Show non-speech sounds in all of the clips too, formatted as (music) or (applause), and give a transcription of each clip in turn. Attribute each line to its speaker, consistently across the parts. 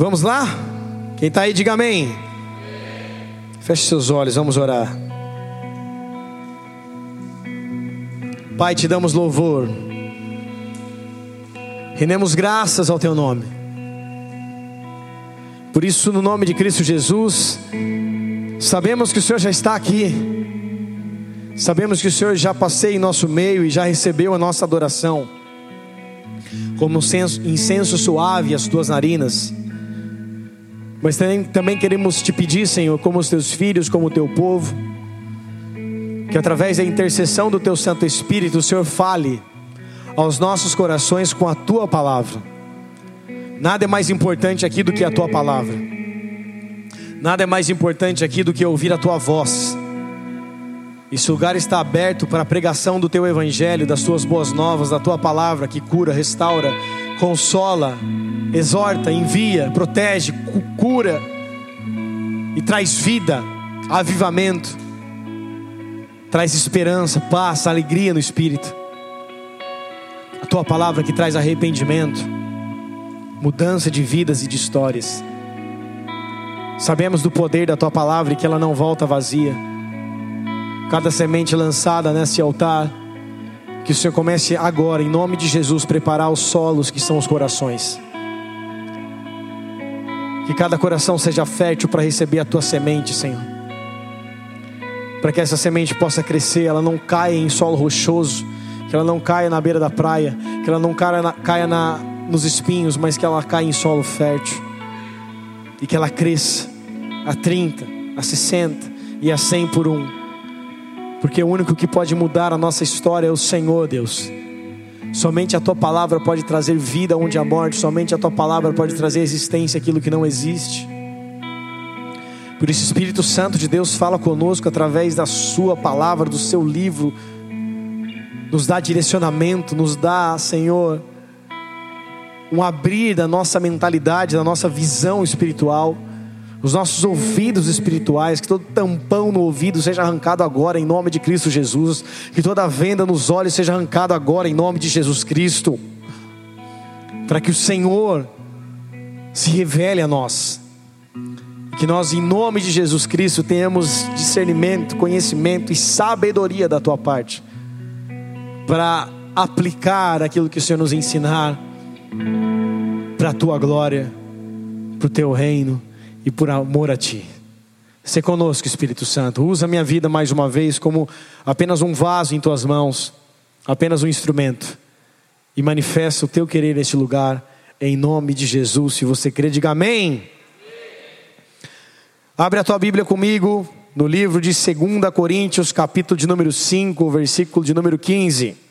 Speaker 1: Vamos lá? Quem está aí, diga amém. Feche seus olhos, vamos orar. Pai, te damos louvor, rendemos graças ao Teu nome. Por isso, no nome de Cristo Jesus, sabemos que o Senhor já está aqui, sabemos que o Senhor já passeia em nosso meio e já recebeu a nossa adoração, como um incenso suave às tuas narinas. Mas também, também queremos te pedir, Senhor, como os teus filhos, como o teu povo, que através da intercessão do teu Santo Espírito, o Senhor fale aos nossos corações com a tua palavra. Nada é mais importante aqui do que a tua palavra. Nada é mais importante aqui do que ouvir a tua voz. Esse lugar está aberto para a pregação do teu evangelho, das tuas boas novas, da tua palavra que cura, restaura, consola, exorta, envia, protege, cura e traz vida, avivamento, traz esperança, paz, alegria no espírito. A tua palavra que traz arrependimento, mudança de vidas e de histórias. Sabemos do poder da tua palavra e que ela não volta vazia. Cada semente lançada nesse altar, que o Senhor comece agora, em nome de Jesus, preparar os solos que são os corações. Que cada coração seja fértil para receber a tua semente, Senhor. Para que essa semente possa crescer, ela não caia em solo rochoso, que ela não caia na beira da praia, que ela não caia, na, caia na, nos espinhos, mas que ela caia em solo fértil. E que ela cresça a 30, a 60 e a 100 por um. Porque o único que pode mudar a nossa história é o Senhor, Deus. Somente a tua palavra pode trazer vida onde há morte, somente a tua palavra pode trazer existência aquilo que não existe. Por isso, Espírito Santo de Deus fala conosco através da Sua palavra, do Seu livro, nos dá direcionamento, nos dá, Senhor, um abrir da nossa mentalidade, da nossa visão espiritual os nossos ouvidos espirituais, que todo tampão no ouvido seja arrancado agora em nome de Cristo Jesus, que toda venda nos olhos seja arrancada agora em nome de Jesus Cristo, para que o Senhor se revele a nós, que nós em nome de Jesus Cristo tenhamos discernimento, conhecimento e sabedoria da tua parte, para aplicar aquilo que o Senhor nos ensinar, para a tua glória, para o teu reino e por amor a Ti. Se conosco, Espírito Santo. Usa minha vida mais uma vez como apenas um vaso em Tuas mãos, apenas um instrumento. E manifesta o Teu querer neste lugar, em nome de Jesus. Se você crê, diga amém. Abre a tua Bíblia comigo no livro de 2 Coríntios, capítulo de número 5, versículo de número 15.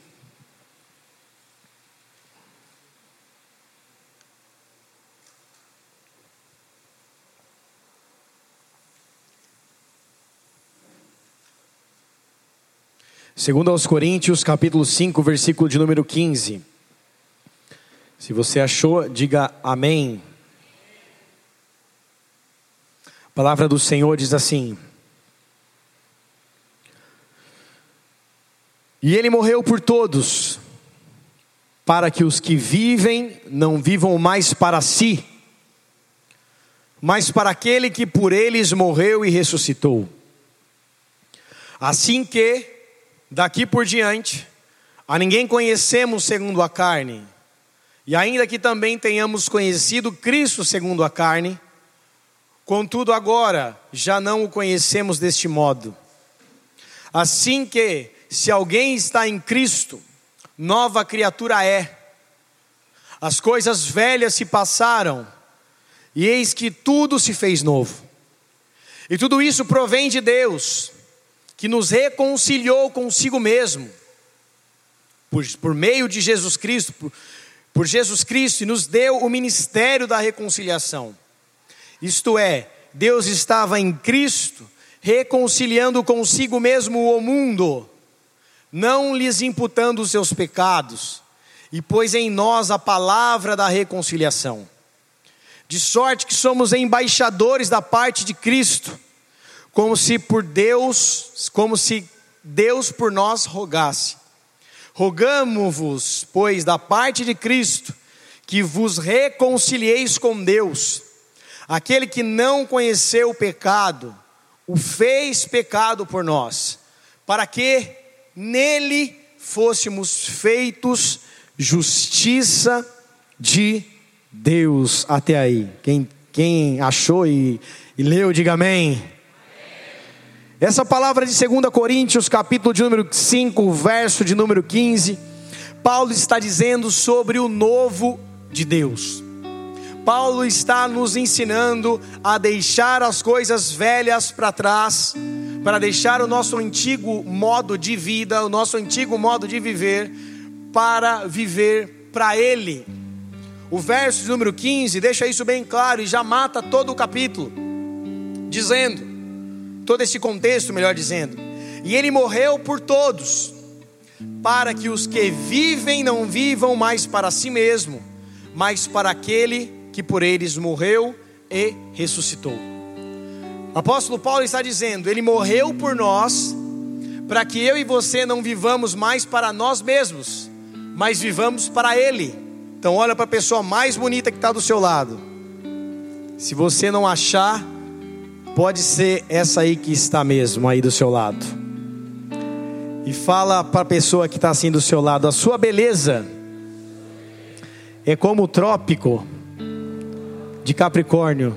Speaker 1: Segundo aos Coríntios, capítulo 5, versículo de número 15. Se você achou, diga amém. A palavra do Senhor diz assim: E ele morreu por todos, para que os que vivem não vivam mais para si, mas para aquele que por eles morreu e ressuscitou. Assim que daqui por diante, a ninguém conhecemos segundo a carne, e ainda que também tenhamos conhecido Cristo segundo a carne, contudo agora já não o conhecemos deste modo. Assim que, se alguém está em Cristo, nova criatura é. As coisas velhas se passaram, e eis que tudo se fez novo. E tudo isso provém de Deus que nos reconciliou consigo mesmo, por, por meio de Jesus Cristo, por, por Jesus Cristo, e nos deu o ministério da reconciliação. Isto é, Deus estava em Cristo, reconciliando consigo mesmo o mundo, não lhes imputando os seus pecados, e pôs em nós a palavra da reconciliação. De sorte que somos embaixadores da parte de Cristo como se por Deus, como se Deus por nós rogasse. Rogamo-vos, pois, da parte de Cristo, que vos reconcilieis com Deus, aquele que não conheceu o pecado, o fez pecado por nós, para que nele fôssemos feitos justiça de Deus. Até aí. Quem, quem achou e, e leu, diga amém. Essa palavra de 2 Coríntios, capítulo de número 5, verso de número 15, Paulo está dizendo sobre o novo de Deus. Paulo está nos ensinando a deixar as coisas velhas para trás, para deixar o nosso antigo modo de vida, o nosso antigo modo de viver, para viver para Ele. O verso de número 15 deixa isso bem claro e já mata todo o capítulo, dizendo: todo esse contexto, melhor dizendo. E ele morreu por todos, para que os que vivem não vivam mais para si mesmo, mas para aquele que por eles morreu e ressuscitou. O apóstolo Paulo está dizendo: Ele morreu por nós, para que eu e você não vivamos mais para nós mesmos, mas vivamos para Ele. Então, olha para a pessoa mais bonita que está do seu lado. Se você não achar Pode ser essa aí que está mesmo aí do seu lado. E fala para a pessoa que está assim do seu lado: a sua beleza é como o trópico de Capricórnio.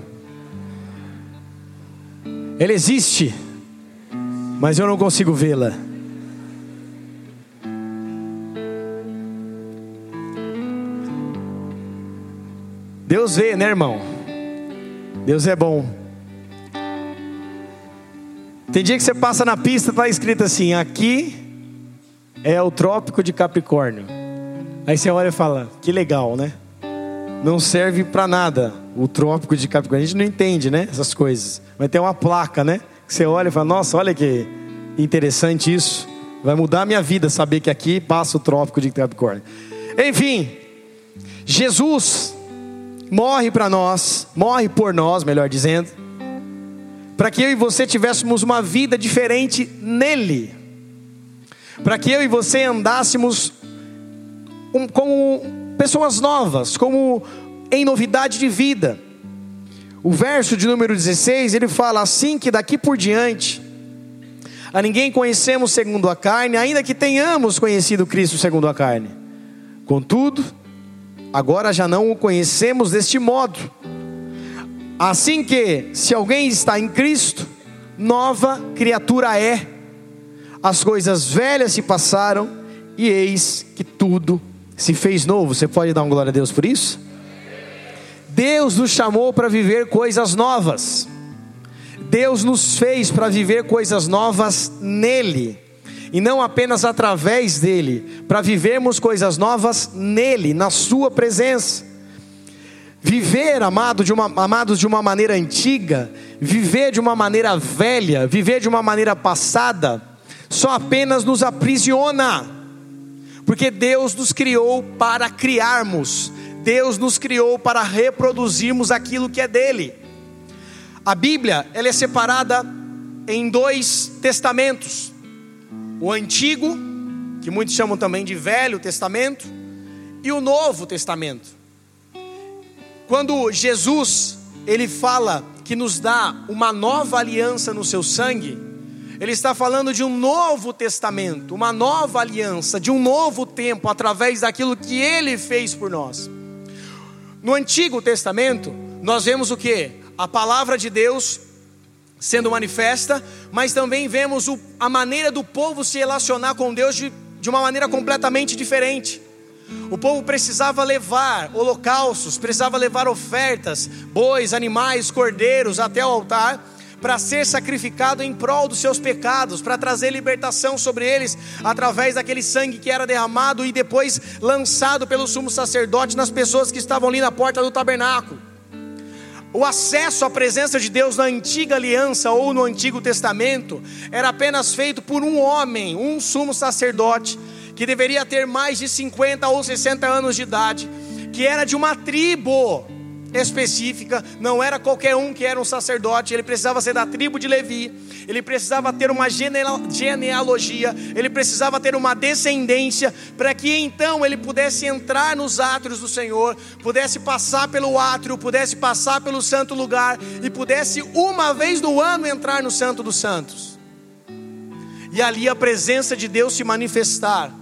Speaker 1: Ela existe, mas eu não consigo vê-la. Deus vê, né, irmão? Deus é bom. Tem dia que você passa na pista, está escrito assim: aqui é o trópico de Capricórnio. Aí você olha e fala: que legal, né? Não serve para nada o trópico de Capricórnio. A gente não entende, né? Essas coisas. Mas tem uma placa, né? Que você olha e fala: nossa, olha que interessante isso. Vai mudar a minha vida saber que aqui passa o trópico de Capricórnio. Enfim, Jesus morre para nós, morre por nós, melhor dizendo para que eu e você tivéssemos uma vida diferente nele, para que eu e você andássemos como pessoas novas, como em novidade de vida. O verso de número 16 ele fala assim: que daqui por diante, a ninguém conhecemos segundo a carne, ainda que tenhamos conhecido Cristo segundo a carne. Contudo, agora já não o conhecemos deste modo. Assim que, se alguém está em Cristo, nova criatura é. As coisas velhas se passaram e eis que tudo se fez novo. Você pode dar uma glória a Deus por isso? Deus nos chamou para viver coisas novas. Deus nos fez para viver coisas novas nele. E não apenas através dele, para vivermos coisas novas nele, na sua presença. Viver, amado, de uma, amados, de uma maneira antiga, viver de uma maneira velha, viver de uma maneira passada, só apenas nos aprisiona, porque Deus nos criou para criarmos, Deus nos criou para reproduzirmos aquilo que é dele. A Bíblia ela é separada em dois testamentos: o Antigo, que muitos chamam também de Velho Testamento, e o Novo Testamento. Quando Jesus ele fala que nos dá uma nova aliança no seu sangue, ele está falando de um novo testamento, uma nova aliança, de um novo tempo através daquilo que ele fez por nós. No Antigo Testamento, nós vemos o que? A palavra de Deus sendo manifesta, mas também vemos o, a maneira do povo se relacionar com Deus de, de uma maneira completamente diferente. O povo precisava levar holocaustos, precisava levar ofertas, bois, animais, cordeiros até o altar para ser sacrificado em prol dos seus pecados, para trazer libertação sobre eles através daquele sangue que era derramado e depois lançado pelo sumo sacerdote nas pessoas que estavam ali na porta do tabernáculo. O acesso à presença de Deus na antiga aliança ou no Antigo Testamento era apenas feito por um homem, um sumo sacerdote que deveria ter mais de 50 ou 60 anos de idade, que era de uma tribo, específica, não era qualquer um que era um sacerdote, ele precisava ser da tribo de Levi, ele precisava ter uma genealogia, ele precisava ter uma descendência, para que então ele pudesse entrar nos átrios do Senhor, pudesse passar pelo átrio, pudesse passar pelo santo lugar e pudesse uma vez no ano entrar no Santo dos Santos. E ali a presença de Deus se manifestar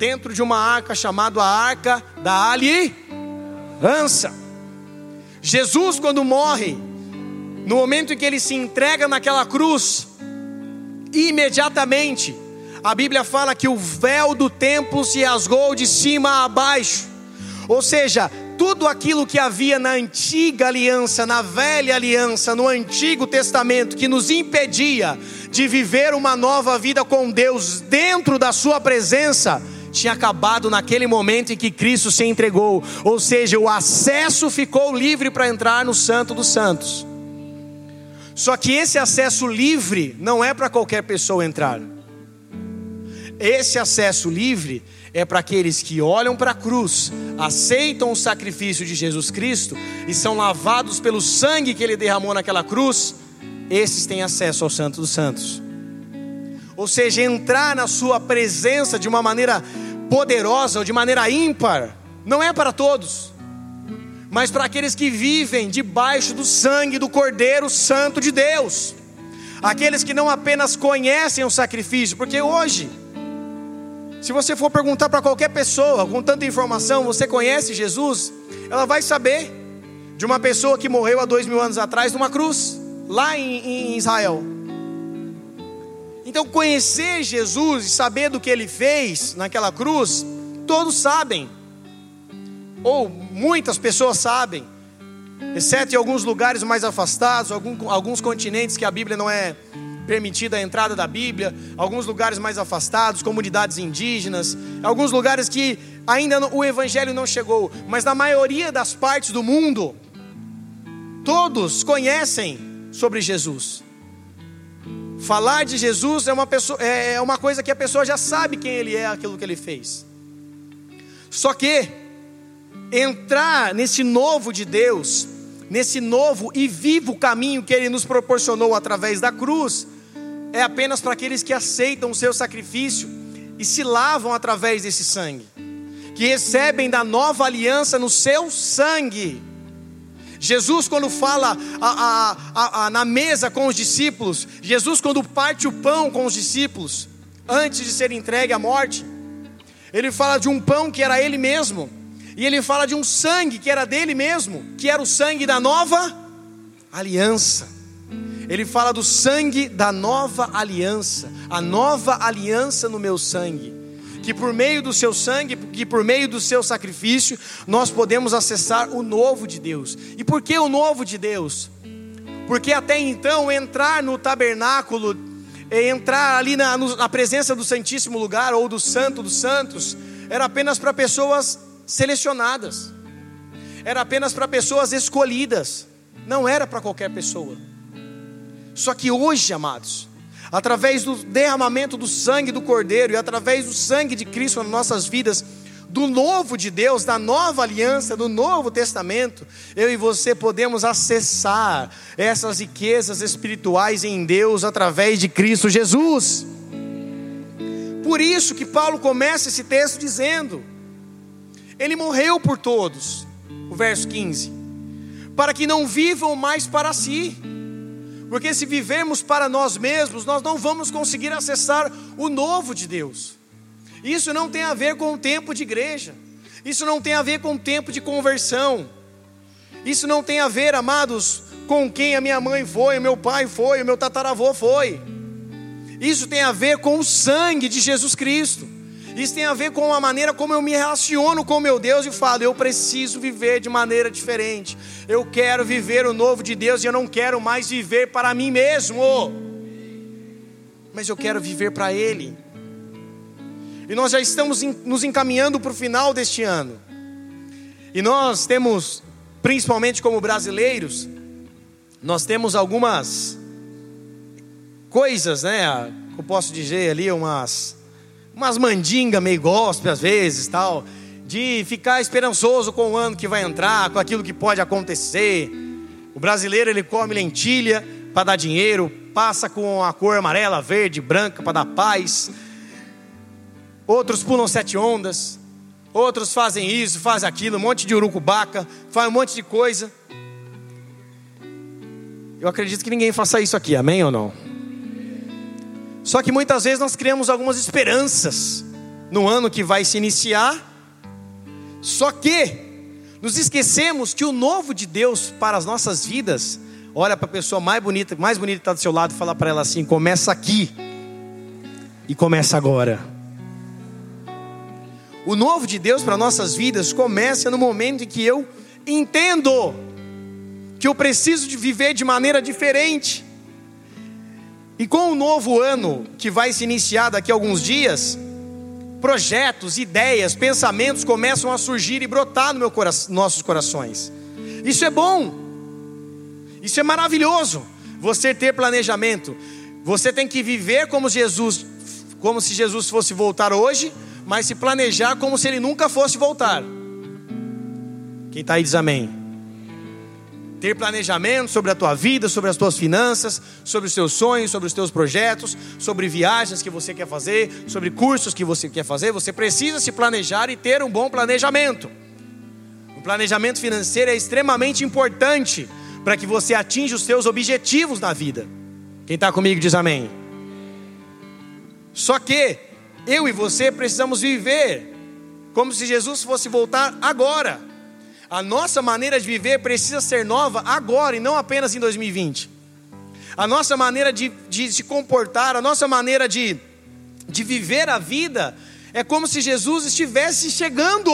Speaker 1: dentro de uma arca chamada a Arca da Aliança. Jesus, quando morre, no momento em que ele se entrega naquela cruz, imediatamente, a Bíblia fala que o véu do templo se rasgou de cima a baixo, ou seja, tudo aquilo que havia na antiga aliança, na velha aliança, no Antigo Testamento, que nos impedia de viver uma nova vida com Deus dentro da Sua presença, tinha acabado naquele momento em que Cristo se entregou, ou seja, o acesso ficou livre para entrar no Santo dos Santos. Só que esse acesso livre não é para qualquer pessoa entrar. Esse acesso livre é para aqueles que olham para a cruz, aceitam o sacrifício de Jesus Cristo e são lavados pelo sangue que ele derramou naquela cruz. Esses têm acesso ao Santo dos Santos ou seja, entrar na Sua presença de uma maneira poderosa ou de maneira ímpar, não é para todos, mas para aqueles que vivem debaixo do sangue do Cordeiro Santo de Deus, aqueles que não apenas conhecem o sacrifício, porque hoje, se você for perguntar para qualquer pessoa com tanta informação, você conhece Jesus? Ela vai saber de uma pessoa que morreu há dois mil anos atrás numa cruz, lá em, em Israel. Então, conhecer Jesus e saber do que ele fez naquela cruz, todos sabem, ou muitas pessoas sabem, exceto em alguns lugares mais afastados, alguns continentes que a Bíblia não é permitida a entrada da Bíblia, alguns lugares mais afastados, comunidades indígenas, alguns lugares que ainda o Evangelho não chegou, mas na maioria das partes do mundo, todos conhecem sobre Jesus. Falar de Jesus é uma, pessoa, é, é uma coisa que a pessoa já sabe quem ele é, aquilo que ele fez. Só que entrar nesse novo de Deus, nesse novo e vivo caminho que ele nos proporcionou através da cruz, é apenas para aqueles que aceitam o seu sacrifício e se lavam através desse sangue, que recebem da nova aliança no seu sangue. Jesus, quando fala a, a, a, na mesa com os discípulos, Jesus, quando parte o pão com os discípulos, antes de ser entregue à morte, ele fala de um pão que era ele mesmo, e ele fala de um sangue que era dele mesmo, que era o sangue da nova aliança. Ele fala do sangue da nova aliança, a nova aliança no meu sangue que por meio do seu sangue, que por meio do seu sacrifício, nós podemos acessar o novo de Deus. E por que o novo de Deus? Porque até então entrar no tabernáculo, entrar ali na, na presença do Santíssimo Lugar ou do Santo dos Santos, era apenas para pessoas selecionadas, era apenas para pessoas escolhidas, não era para qualquer pessoa. Só que hoje, amados, através do derramamento do sangue do Cordeiro e através do sangue de Cristo nas nossas vidas, do novo de Deus, da nova aliança, do novo testamento, eu e você podemos acessar essas riquezas espirituais em Deus através de Cristo Jesus. Por isso que Paulo começa esse texto dizendo: Ele morreu por todos, o verso 15, para que não vivam mais para si porque se vivermos para nós mesmos, nós não vamos conseguir acessar o novo de Deus. Isso não tem a ver com o tempo de igreja. Isso não tem a ver com o tempo de conversão. Isso não tem a ver, amados, com quem a minha mãe foi, o meu pai foi, o meu tataravô foi. Isso tem a ver com o sangue de Jesus Cristo. Isso tem a ver com a maneira como eu me relaciono com meu Deus e falo: eu preciso viver de maneira diferente. Eu quero viver o novo de Deus e eu não quero mais viver para mim mesmo, mas eu quero viver para Ele. E nós já estamos nos encaminhando para o final deste ano. E nós temos, principalmente como brasileiros, nós temos algumas coisas, né? Eu posso dizer ali umas umas mandingas meio gospel às vezes, tal, de ficar esperançoso com o ano que vai entrar, com aquilo que pode acontecer. O brasileiro ele come lentilha para dar dinheiro, passa com a cor amarela, verde, branca para dar paz. Outros pulam sete ondas, outros fazem isso, fazem aquilo, um monte de urucubaca, faz um monte de coisa. Eu acredito que ninguém faça isso aqui, amém ou não? Só que muitas vezes nós criamos algumas esperanças no ano que vai se iniciar, só que nos esquecemos que o novo de Deus para as nossas vidas, olha para a pessoa mais bonita, mais bonita que está do seu lado e fala para ela assim: começa aqui e começa agora. O novo de Deus para nossas vidas começa no momento em que eu entendo que eu preciso de viver de maneira diferente. E com o novo ano que vai se iniciar daqui a alguns dias, projetos, ideias, pensamentos começam a surgir e brotar no meu cora nossos corações. Isso é bom. Isso é maravilhoso. Você ter planejamento. Você tem que viver como Jesus, como se Jesus fosse voltar hoje, mas se planejar como se ele nunca fosse voltar. Quem está aí diz amém ter planejamento sobre a tua vida, sobre as tuas finanças, sobre os teus sonhos, sobre os teus projetos, sobre viagens que você quer fazer, sobre cursos que você quer fazer, você precisa se planejar e ter um bom planejamento. O planejamento financeiro é extremamente importante para que você atinja os seus objetivos na vida. Quem está comigo diz amém. Só que eu e você precisamos viver como se Jesus fosse voltar agora. A nossa maneira de viver precisa ser nova agora e não apenas em 2020. A nossa maneira de, de se comportar, a nossa maneira de, de viver a vida é como se Jesus estivesse chegando.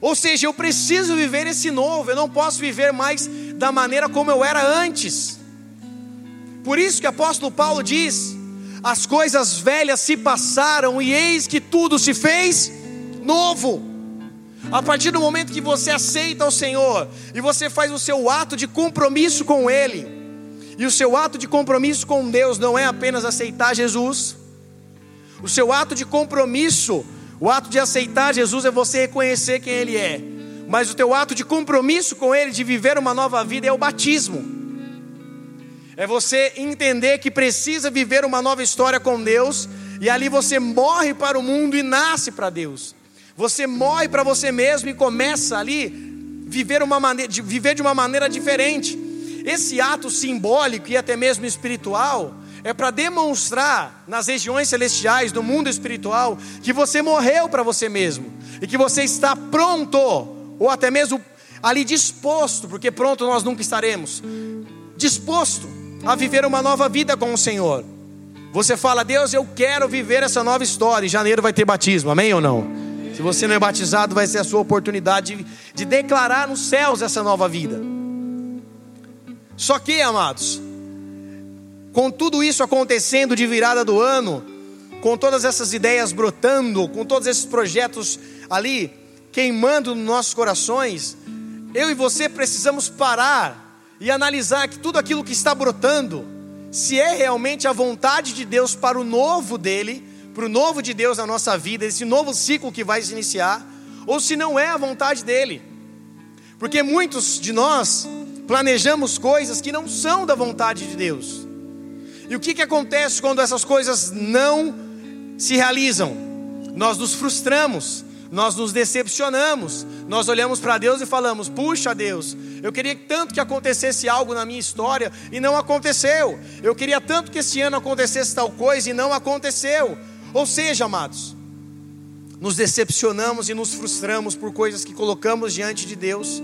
Speaker 1: Ou seja, eu preciso viver esse novo, eu não posso viver mais da maneira como eu era antes. Por isso que o apóstolo Paulo diz: as coisas velhas se passaram e eis que tudo se fez novo. A partir do momento que você aceita o Senhor e você faz o seu ato de compromisso com Ele, e o seu ato de compromisso com Deus não é apenas aceitar Jesus, o seu ato de compromisso, o ato de aceitar Jesus é você reconhecer quem Ele é, mas o teu ato de compromisso com Ele, de viver uma nova vida, é o batismo. É você entender que precisa viver uma nova história com Deus, e ali você morre para o mundo e nasce para Deus. Você morre para você mesmo e começa ali viver, uma maneira, de, viver de uma maneira diferente. Esse ato simbólico e até mesmo espiritual é para demonstrar nas regiões celestiais do mundo espiritual que você morreu para você mesmo e que você está pronto ou até mesmo ali disposto, porque pronto nós nunca estaremos, disposto a viver uma nova vida com o Senhor. Você fala, Deus, eu quero viver essa nova história. Em janeiro vai ter batismo, amém ou não? Se você não é batizado, vai ser a sua oportunidade de, de declarar nos céus essa nova vida. Só que, amados, com tudo isso acontecendo de virada do ano, com todas essas ideias brotando, com todos esses projetos ali queimando nos nossos corações, eu e você precisamos parar e analisar que tudo aquilo que está brotando, se é realmente a vontade de Deus para o novo dele, para o novo de Deus na nossa vida, esse novo ciclo que vai se iniciar, ou se não é a vontade dele. Porque muitos de nós planejamos coisas que não são da vontade de Deus. E o que, que acontece quando essas coisas não se realizam? Nós nos frustramos, nós nos decepcionamos, nós olhamos para Deus e falamos: Puxa, Deus, eu queria tanto que acontecesse algo na minha história e não aconteceu. Eu queria tanto que esse ano acontecesse tal coisa e não aconteceu. Ou seja, amados, nos decepcionamos e nos frustramos por coisas que colocamos diante de Deus,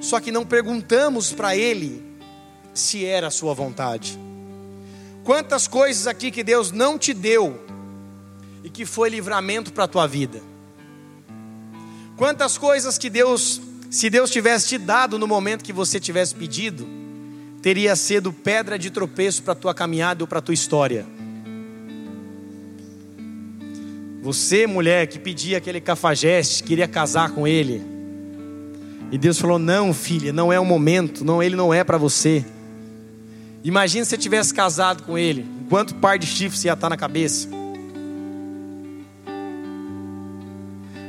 Speaker 1: só que não perguntamos para Ele se era a Sua vontade. Quantas coisas aqui que Deus não te deu e que foi livramento para a tua vida? Quantas coisas que Deus, se Deus tivesse te dado no momento que você tivesse pedido, teria sido pedra de tropeço para a tua caminhada ou para a tua história? Você, mulher, que pedia aquele cafajeste, queria casar com ele. E Deus falou: Não, filha, não é o momento, não, ele não é para você. Imagina se você tivesse casado com ele, quanto par de chifres ia estar na cabeça.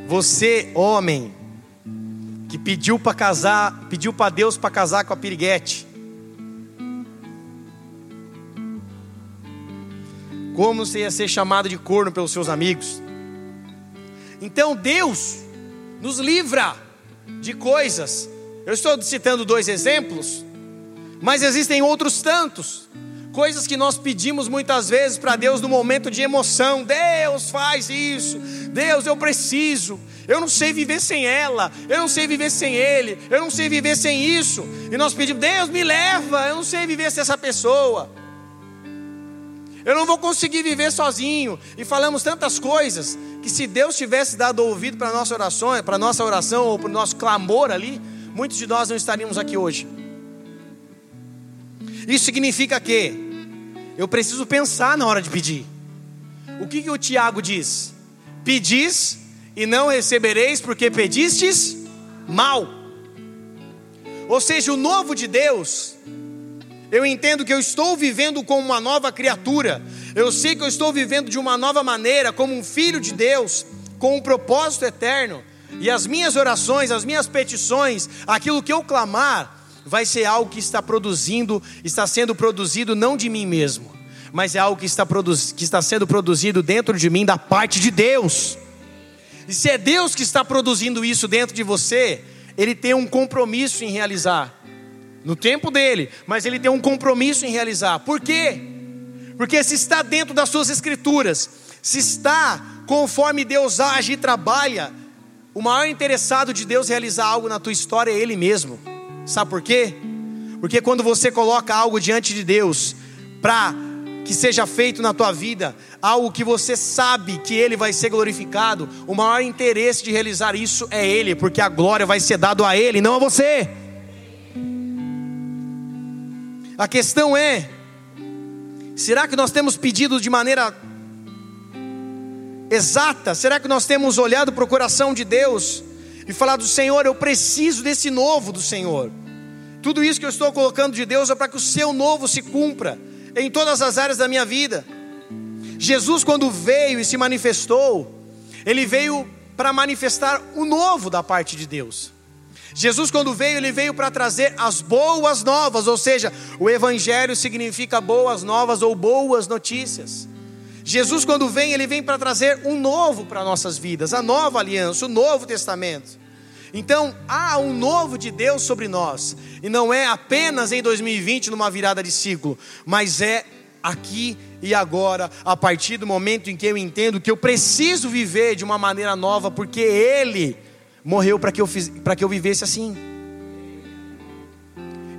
Speaker 1: Você, homem, que pediu para casar, pediu para Deus para casar com a piriguete. Como você ia ser chamado de corno pelos seus amigos? Então Deus nos livra de coisas. Eu estou citando dois exemplos, mas existem outros tantos. Coisas que nós pedimos muitas vezes para Deus no momento de emoção. Deus faz isso. Deus, eu preciso. Eu não sei viver sem ela. Eu não sei viver sem ele. Eu não sei viver sem isso. E nós pedimos, Deus me leva. Eu não sei viver sem essa pessoa. Eu não vou conseguir viver sozinho. E falamos tantas coisas que se Deus tivesse dado ouvido para nossa oração, para nossa oração ou para o nosso clamor ali, muitos de nós não estaríamos aqui hoje. Isso significa que eu preciso pensar na hora de pedir. O que, que o Tiago diz? Pedis e não recebereis porque pedistes mal. Ou seja, o novo de Deus eu entendo que eu estou vivendo como uma nova criatura. Eu sei que eu estou vivendo de uma nova maneira, como um filho de Deus, com um propósito eterno. E as minhas orações, as minhas petições, aquilo que eu clamar, vai ser algo que está produzindo, está sendo produzido não de mim mesmo, mas é algo que está, que está sendo produzido dentro de mim da parte de Deus. E se é Deus que está produzindo isso dentro de você, Ele tem um compromisso em realizar no tempo dele, mas ele tem um compromisso em realizar. Por quê? Porque se está dentro das suas escrituras, se está conforme Deus age e trabalha, o maior interessado de Deus realizar algo na tua história é Ele mesmo. Sabe por quê? Porque quando você coloca algo diante de Deus para que seja feito na tua vida, algo que você sabe que Ele vai ser glorificado, o maior interesse de realizar isso é Ele, porque a glória vai ser dado a Ele, não a você. A questão é: será que nós temos pedido de maneira exata? Será que nós temos olhado para o coração de Deus e falado: Senhor, eu preciso desse novo do Senhor? Tudo isso que eu estou colocando de Deus é para que o seu novo se cumpra em todas as áreas da minha vida. Jesus, quando veio e se manifestou, ele veio para manifestar o novo da parte de Deus. Jesus, quando veio, ele veio para trazer as boas novas, ou seja, o Evangelho significa boas novas ou boas notícias. Jesus, quando vem, ele vem para trazer um novo para nossas vidas, a nova aliança, o novo testamento. Então, há um novo de Deus sobre nós, e não é apenas em 2020, numa virada de ciclo, mas é aqui e agora, a partir do momento em que eu entendo que eu preciso viver de uma maneira nova, porque Ele morreu para que, eu que eu vivesse assim.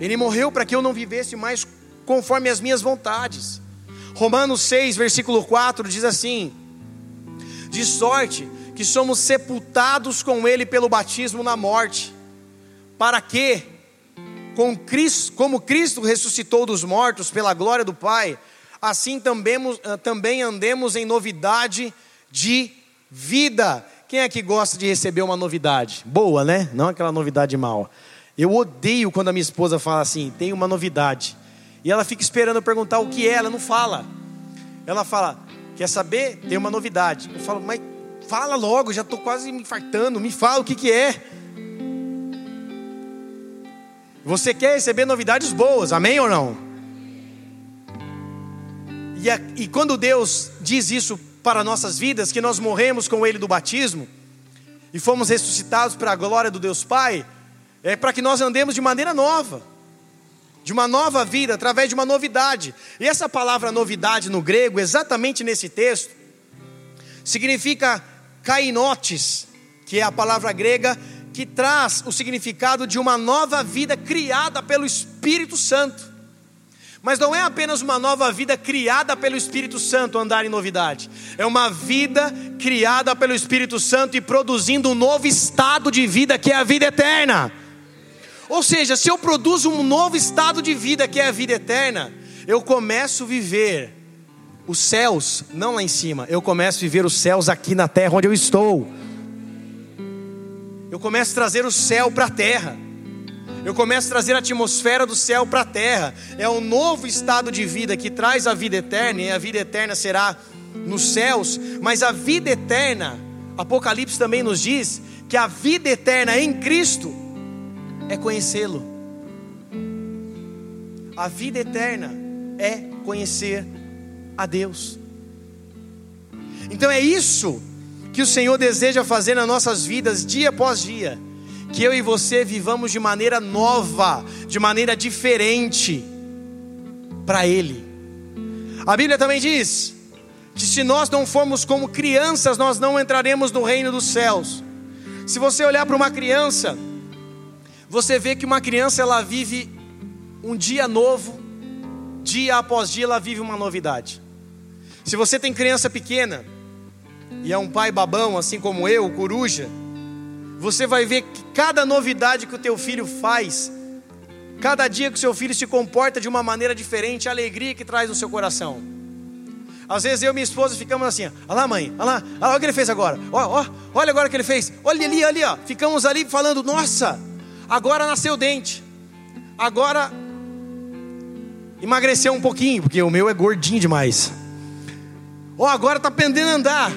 Speaker 1: Ele morreu para que eu não vivesse mais conforme as minhas vontades. Romanos 6, versículo 4 diz assim: De sorte que somos sepultados com Ele pelo batismo na morte, para que, com Cristo, como Cristo ressuscitou dos mortos pela glória do Pai, assim também, também andemos em novidade de vida. Quem é que gosta de receber uma novidade? Boa, né? Não aquela novidade mal. Eu odeio quando a minha esposa fala assim: tem uma novidade. E ela fica esperando eu perguntar o que é, ela não fala. Ela fala: quer saber? Tem uma novidade. Eu falo, mas fala logo, já estou quase me infartando. Me fala o que, que é. Você quer receber novidades boas, amém ou não? E, a, e quando Deus diz isso para nossas vidas, que nós morremos com Ele do batismo e fomos ressuscitados para a glória do Deus Pai, é para que nós andemos de maneira nova, de uma nova vida, através de uma novidade. E essa palavra novidade no grego, exatamente nesse texto, significa kainotes, que é a palavra grega que traz o significado de uma nova vida criada pelo Espírito Santo. Mas não é apenas uma nova vida criada pelo Espírito Santo andar em novidade. É uma vida criada pelo Espírito Santo e produzindo um novo estado de vida que é a vida eterna. Ou seja, se eu produzo um novo estado de vida que é a vida eterna, eu começo a viver os céus, não lá em cima, eu começo a viver os céus aqui na terra onde eu estou. Eu começo a trazer o céu para a terra. Eu começo a trazer a atmosfera do céu para a terra. É um novo estado de vida que traz a vida eterna, e a vida eterna será nos céus, mas a vida eterna, Apocalipse também nos diz que a vida eterna em Cristo é conhecê-lo. A vida eterna é conhecer a Deus. Então é isso que o Senhor deseja fazer nas nossas vidas dia após dia. Que eu e você vivamos de maneira nova, de maneira diferente para Ele. A Bíblia também diz que se nós não formos como crianças, nós não entraremos no reino dos céus. Se você olhar para uma criança, você vê que uma criança ela vive um dia novo, dia após dia ela vive uma novidade. Se você tem criança pequena e é um pai babão, assim como eu, coruja, você vai ver que cada novidade que o teu filho faz, cada dia que o seu filho se comporta de uma maneira diferente, a alegria que traz no seu coração. Às vezes eu e minha esposa ficamos assim, olha lá mãe, olha lá, olha o que ele fez agora, olha, olha, olha agora o que ele fez, olha ali, ali, ó. Ficamos ali falando, nossa, agora nasceu dente, agora emagreceu um pouquinho, porque o meu é gordinho demais. Ó, agora está aprendendo a andar.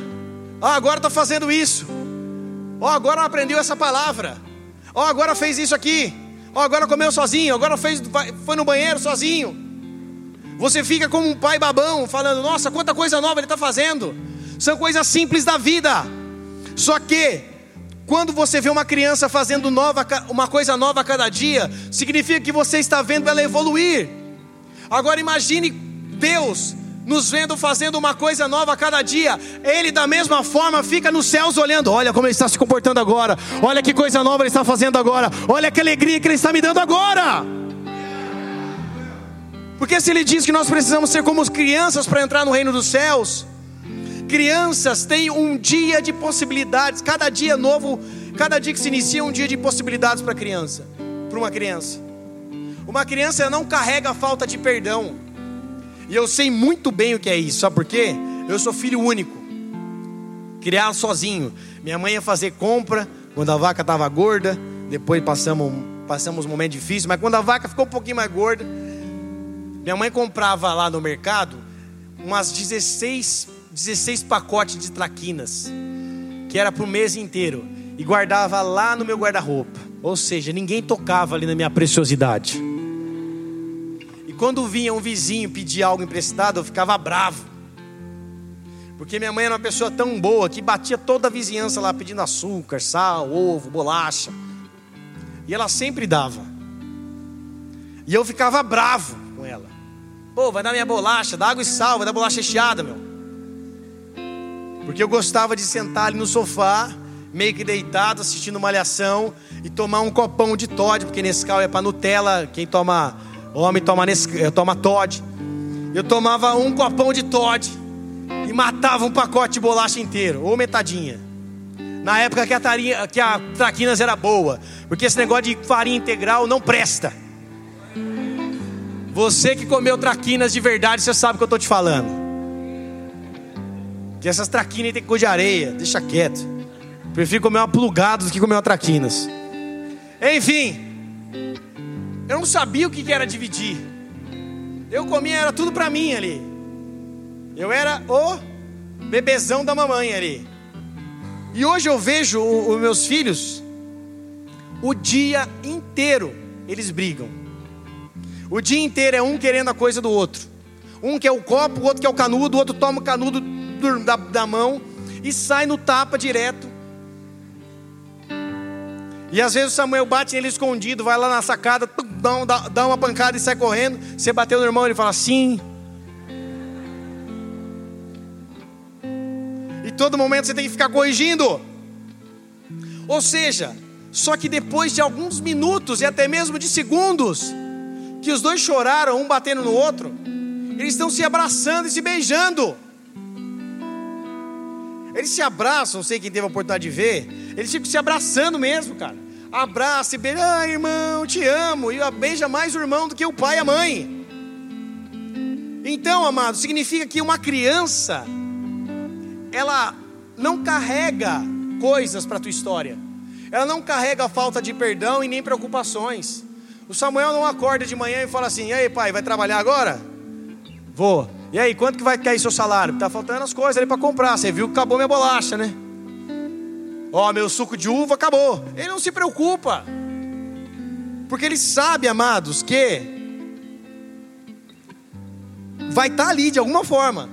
Speaker 1: Ó, agora está fazendo isso. Ó, oh, agora aprendeu essa palavra. Ó, agora fez isso aqui. Ó, agora comeu sozinho. Agora fez, foi no banheiro sozinho. Você fica como um pai babão, falando: Nossa, quanta coisa nova ele está fazendo. São coisas simples da vida. Só que quando você vê uma criança fazendo nova, uma coisa nova a cada dia, significa que você está vendo ela evoluir. Agora imagine Deus nos vendo fazendo uma coisa nova a cada dia. Ele da mesma forma fica nos céus olhando, olha como ele está se comportando agora. Olha que coisa nova ele está fazendo agora. Olha que alegria que ele está me dando agora. Porque se ele diz que nós precisamos ser como crianças para entrar no reino dos céus, Crianças têm um dia de possibilidades, cada dia novo, cada dia que se inicia um dia de possibilidades para criança, para uma criança. Uma criança não carrega a falta de perdão. E eu sei muito bem o que é isso, sabe por quê? Eu sou filho único, criado sozinho. Minha mãe ia fazer compra quando a vaca estava gorda, depois passamos, passamos um momento difícil, mas quando a vaca ficou um pouquinho mais gorda, minha mãe comprava lá no mercado umas 16 16 pacotes de traquinas, que era para o mês inteiro, e guardava lá no meu guarda-roupa. Ou seja, ninguém tocava ali na minha preciosidade. Quando vinha um vizinho pedir algo emprestado, eu ficava bravo. Porque minha mãe era uma pessoa tão boa que batia toda a vizinhança lá pedindo açúcar, sal, ovo, bolacha. E ela sempre dava. E eu ficava bravo com ela. Pô, vai dar minha bolacha, dá água e sal, vai dar bolacha recheada, meu. Porque eu gostava de sentar ali no sofá, meio que deitado, assistindo malhação e tomar um copão de Todd, porque Nescau é para Nutella, quem toma homem toma Nescau, eh, toma Todd. Eu tomava um copão de Todd e matava um pacote de bolacha inteiro, ou metadinha. Na época que a, tarinha, que a Traquinas era boa, porque esse negócio de farinha integral não presta. Você que comeu traquinas de verdade, você sabe o que eu estou te falando. Que essas traquinas tem cor de areia, deixa quieto. Prefiro comer uma plugada do que comer uma traquinas. Enfim, eu não sabia o que era dividir. Eu comia, era tudo para mim ali. Eu era o bebezão da mamãe ali. E hoje eu vejo os meus filhos, o dia inteiro eles brigam. O dia inteiro é um querendo a coisa do outro. Um quer o copo, o outro quer o canudo, o outro toma o canudo da, da mão e sai no tapa direto. E às vezes o Samuel bate nele escondido, vai lá na sacada, dá, dá uma pancada e sai correndo. Você bateu no irmão, ele fala sim. E todo momento você tem que ficar corrigindo. Ou seja, só que depois de alguns minutos e até mesmo de segundos, que os dois choraram, um batendo no outro, eles estão se abraçando e se beijando. Eles se abraçam, não sei quem teve a oportunidade de ver. Eles ficam se abraçando mesmo, cara. Abraça e beija, ah, irmão, te amo. E beija mais o irmão do que o pai e a mãe. Então, amado, significa que uma criança, ela não carrega coisas para a tua história. Ela não carrega falta de perdão e nem preocupações. O Samuel não acorda de manhã e fala assim: "E aí, pai, vai trabalhar agora?" "Vou." E aí, quanto que vai cair seu salário? Tá faltando as coisas ali para comprar. Você viu que acabou minha bolacha, né? Ó, oh, meu suco de uva acabou. Ele não se preocupa. Porque ele sabe, amados, que vai estar tá ali de alguma forma.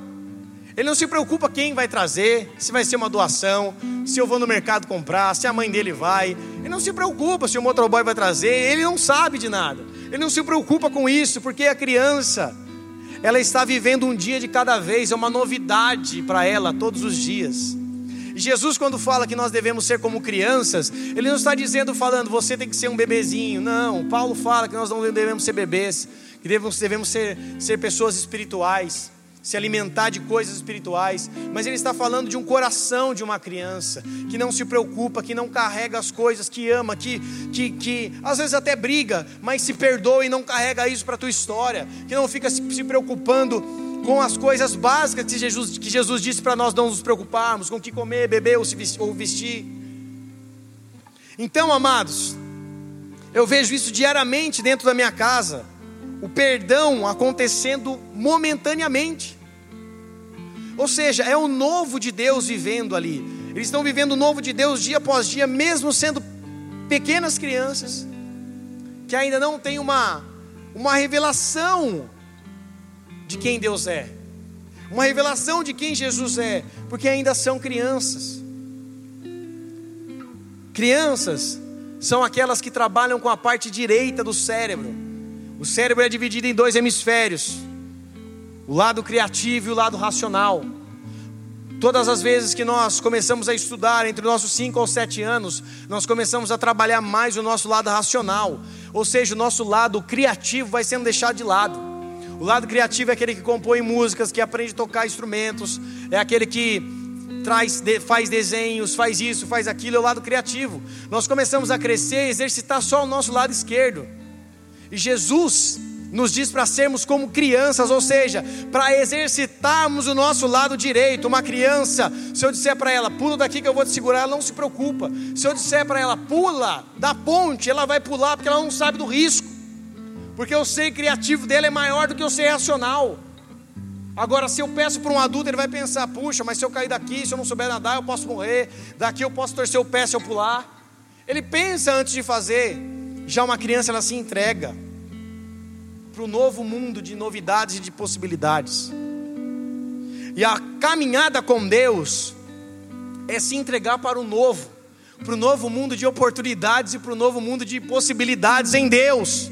Speaker 1: Ele não se preocupa quem vai trazer, se vai ser uma doação, se eu vou no mercado comprar, se a mãe dele vai. Ele não se preocupa se o motoboy vai trazer, ele não sabe de nada. Ele não se preocupa com isso, porque a criança, ela está vivendo um dia de cada vez, é uma novidade para ela todos os dias. Jesus, quando fala que nós devemos ser como crianças, ele não está dizendo, falando, você tem que ser um bebezinho. Não, Paulo fala que nós não devemos ser bebês, que devemos, devemos ser, ser pessoas espirituais se alimentar de coisas espirituais, mas ele está falando de um coração de uma criança que não se preocupa, que não carrega as coisas, que ama, que, que, que às vezes até briga, mas se perdoa e não carrega isso para a tua história, que não fica se, se preocupando com as coisas básicas que Jesus, que Jesus disse para nós não nos preocuparmos, com o que comer, beber ou, se ou vestir. Então, amados, eu vejo isso diariamente dentro da minha casa, o perdão acontecendo momentaneamente. Ou seja, é o novo de Deus vivendo ali. Eles estão vivendo o novo de Deus dia após dia, mesmo sendo pequenas crianças, que ainda não têm uma, uma revelação de quem Deus é, uma revelação de quem Jesus é, porque ainda são crianças. Crianças são aquelas que trabalham com a parte direita do cérebro. O cérebro é dividido em dois hemisférios o lado criativo e o lado racional. Todas as vezes que nós começamos a estudar, entre nossos 5 ou 7 anos, nós começamos a trabalhar mais o nosso lado racional, ou seja, o nosso lado criativo vai sendo deixado de lado. O lado criativo é aquele que compõe músicas, que aprende a tocar instrumentos, é aquele que traz, faz desenhos, faz isso, faz aquilo, é o lado criativo. Nós começamos a crescer e exercitar só o nosso lado esquerdo. E Jesus nos diz para sermos como crianças, ou seja, para exercitarmos o nosso lado direito. Uma criança, se eu disser para ela, pula daqui que eu vou te segurar, ela não se preocupa. Se eu disser para ela, pula da ponte, ela vai pular porque ela não sabe do risco. Porque o ser criativo dela é maior do que o ser racional. Agora, se eu peço para um adulto, ele vai pensar: puxa, mas se eu cair daqui, se eu não souber nadar, eu posso morrer. Daqui eu posso torcer o pé se eu pular. Ele pensa antes de fazer. Já uma criança, ela se entrega para o novo mundo de novidades e de possibilidades. E a caminhada com Deus é se entregar para o novo, para o novo mundo de oportunidades e para o novo mundo de possibilidades em Deus.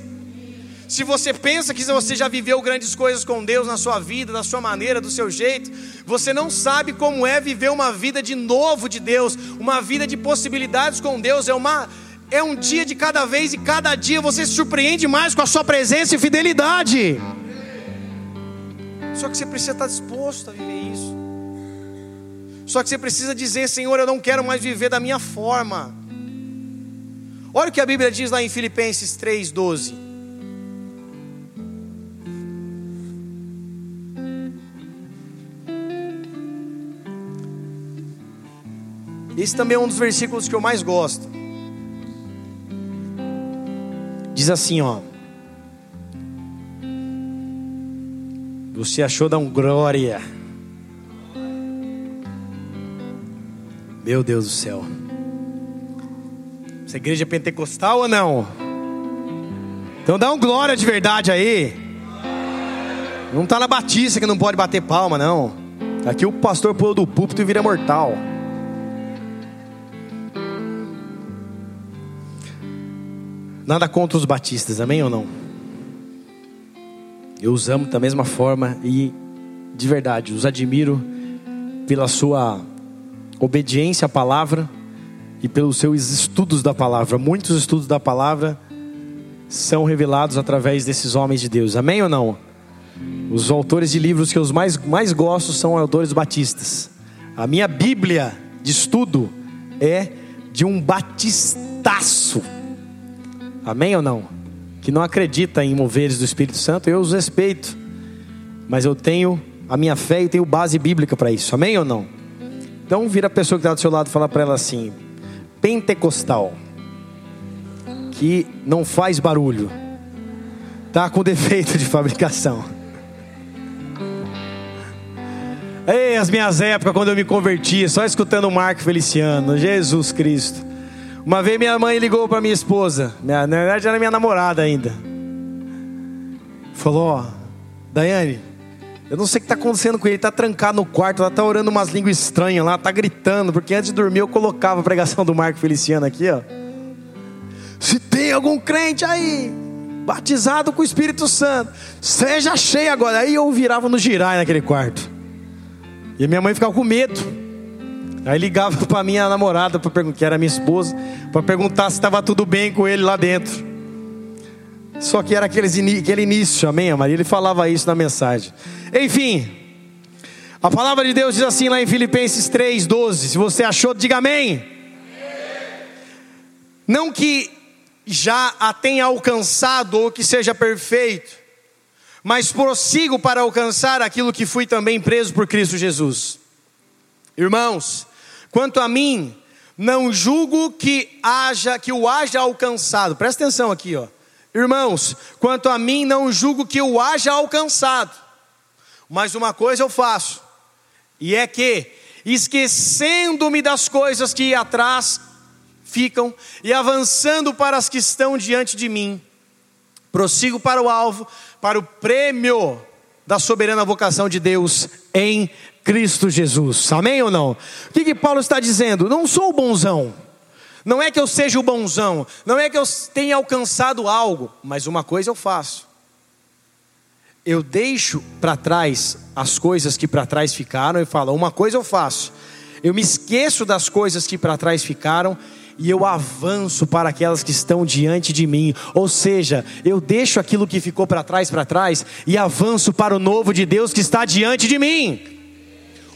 Speaker 1: Se você pensa que você já viveu grandes coisas com Deus na sua vida, da sua maneira, do seu jeito, você não sabe como é viver uma vida de novo de Deus, uma vida de possibilidades com Deus, é uma é um dia de cada vez e cada dia você se surpreende mais com a sua presença e fidelidade. Só que você precisa estar disposto a viver isso. Só que você precisa dizer, Senhor, eu não quero mais viver da minha forma. Olha o que a Bíblia diz lá em Filipenses 3:12. Esse também é um dos versículos que eu mais gosto. Diz assim, ó. Você achou da um glória. Meu Deus do céu. Essa igreja é pentecostal ou não? Então dá um glória de verdade aí. Não tá na batista que não pode bater palma, não. Aqui o pastor pula do púlpito e vira mortal. Nada contra os batistas, amém ou não? Eu os amo da mesma forma e, de verdade, os admiro pela sua obediência à palavra e pelos seus estudos da palavra. Muitos estudos da palavra são revelados através desses homens de Deus, amém ou não? Os autores de livros que eu mais, mais gosto são autores batistas. A minha Bíblia de estudo é de um batistaço Amém ou não? Que não acredita em moveres do Espírito Santo, eu os respeito. Mas eu tenho a minha fé e tenho base bíblica para isso. Amém ou não? Então vira a pessoa que está do seu lado e fala para ela assim: pentecostal, que não faz barulho, tá com defeito de fabricação. Ei, as minhas épocas quando eu me converti, só escutando o Marco Feliciano, Jesus Cristo. Uma vez minha mãe ligou para minha esposa, na verdade era minha namorada ainda. Falou: Ó, Daiane, eu não sei o que está acontecendo com ele, ele está trancado no quarto, ela está orando umas línguas estranhas lá, está gritando, porque antes de dormir eu colocava a pregação do Marco Feliciano aqui, ó. Se tem algum crente aí, batizado com o Espírito Santo, seja cheio agora. Aí eu virava no girai naquele quarto. E minha mãe ficava com medo. Aí ligava para minha namorada, que era minha esposa, para perguntar se estava tudo bem com ele lá dentro. Só que era aqueles, aquele início, amém, Maria? Ele falava isso na mensagem. Enfim, a palavra de Deus diz assim lá em Filipenses 3,12. Se você achou, diga amém. amém. Não que já a tenha alcançado ou que seja perfeito, mas prossigo para alcançar aquilo que fui também preso por Cristo Jesus. Irmãos, quanto a mim, não julgo que haja que o haja alcançado. Presta atenção aqui, ó. Irmãos, quanto a mim, não julgo que o haja alcançado. Mas uma coisa eu faço, e é que, esquecendo-me das coisas que atrás ficam e avançando para as que estão diante de mim, prossigo para o alvo, para o prêmio da soberana vocação de Deus em Cristo Jesus. Amém ou não? O que, que Paulo está dizendo? Não sou o bonzão. Não é que eu seja o bonzão, não é que eu tenha alcançado algo, mas uma coisa eu faço. Eu deixo para trás as coisas que para trás ficaram e falo, uma coisa eu faço. Eu me esqueço das coisas que para trás ficaram e eu avanço para aquelas que estão diante de mim. Ou seja, eu deixo aquilo que ficou para trás para trás e avanço para o novo de Deus que está diante de mim.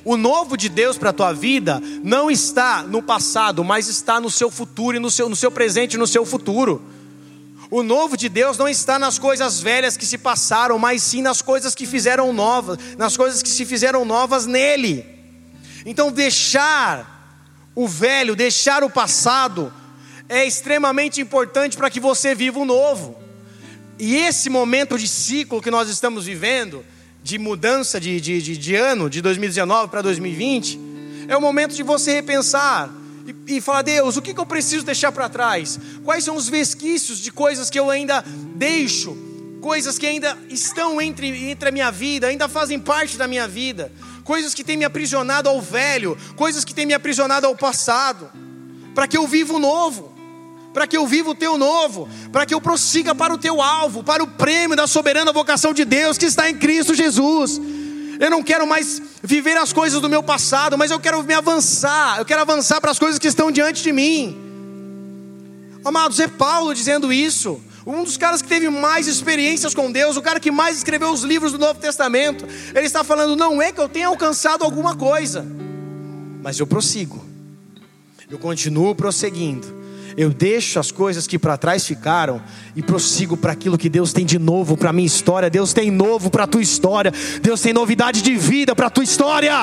Speaker 1: O novo de Deus para a tua vida não está no passado, mas está no seu futuro e no seu, no seu presente e no seu futuro. O novo de Deus não está nas coisas velhas que se passaram, mas sim nas coisas que fizeram novas, nas coisas que se fizeram novas nele. Então deixar o velho, deixar o passado, é extremamente importante para que você viva o novo. E esse momento de ciclo que nós estamos vivendo, de mudança de, de, de, de ano, de 2019 para 2020, é o momento de você repensar e, e falar: Deus, o que, que eu preciso deixar para trás? Quais são os vesquícios de coisas que eu ainda deixo? Coisas que ainda estão entre, entre a minha vida, ainda fazem parte da minha vida coisas que têm me aprisionado ao velho, coisas que têm me aprisionado ao passado, para que eu viva o novo, para que eu viva o teu novo, para que eu prossiga para o teu alvo, para o prêmio da soberana vocação de Deus que está em Cristo Jesus. Eu não quero mais viver as coisas do meu passado, mas eu quero me avançar, eu quero avançar para as coisas que estão diante de mim. Amados, é Paulo dizendo isso um dos caras que teve mais experiências com Deus, o cara que mais escreveu os livros do Novo Testamento, ele está falando: não é que eu tenha alcançado alguma coisa, mas eu prossigo, eu continuo prosseguindo. Eu deixo as coisas que para trás ficaram e prossigo para aquilo que Deus tem de novo para minha história. Deus tem novo para a tua história. Deus tem novidade de vida para a tua história.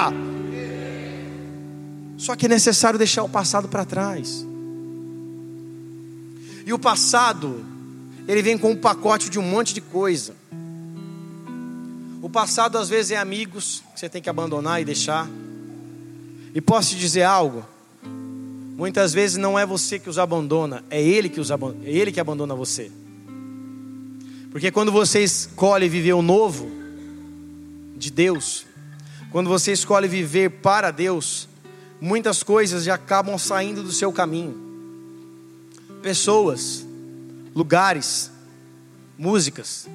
Speaker 1: Só que é necessário deixar o passado para trás. E o passado ele vem com um pacote de um monte de coisa. O passado às vezes é amigos que você tem que abandonar e deixar. E posso te dizer algo? Muitas vezes não é você que os abandona, é ele que os abandona, é ele que abandona você. Porque quando você escolhe viver o novo de Deus, quando você escolhe viver para Deus, muitas coisas já acabam saindo do seu caminho. Pessoas, lugares, músicas.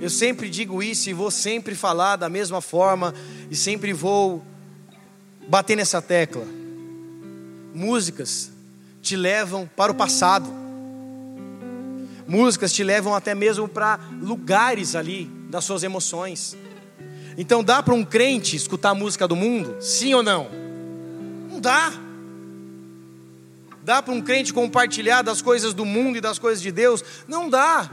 Speaker 1: Eu sempre digo isso e vou sempre falar da mesma forma e sempre vou bater nessa tecla. Músicas te levam para o passado. Músicas te levam até mesmo para lugares ali das suas emoções. Então dá para um crente escutar a música do mundo? Sim ou não? Não dá. Dá para um crente compartilhar das coisas do mundo e das coisas de Deus? Não dá.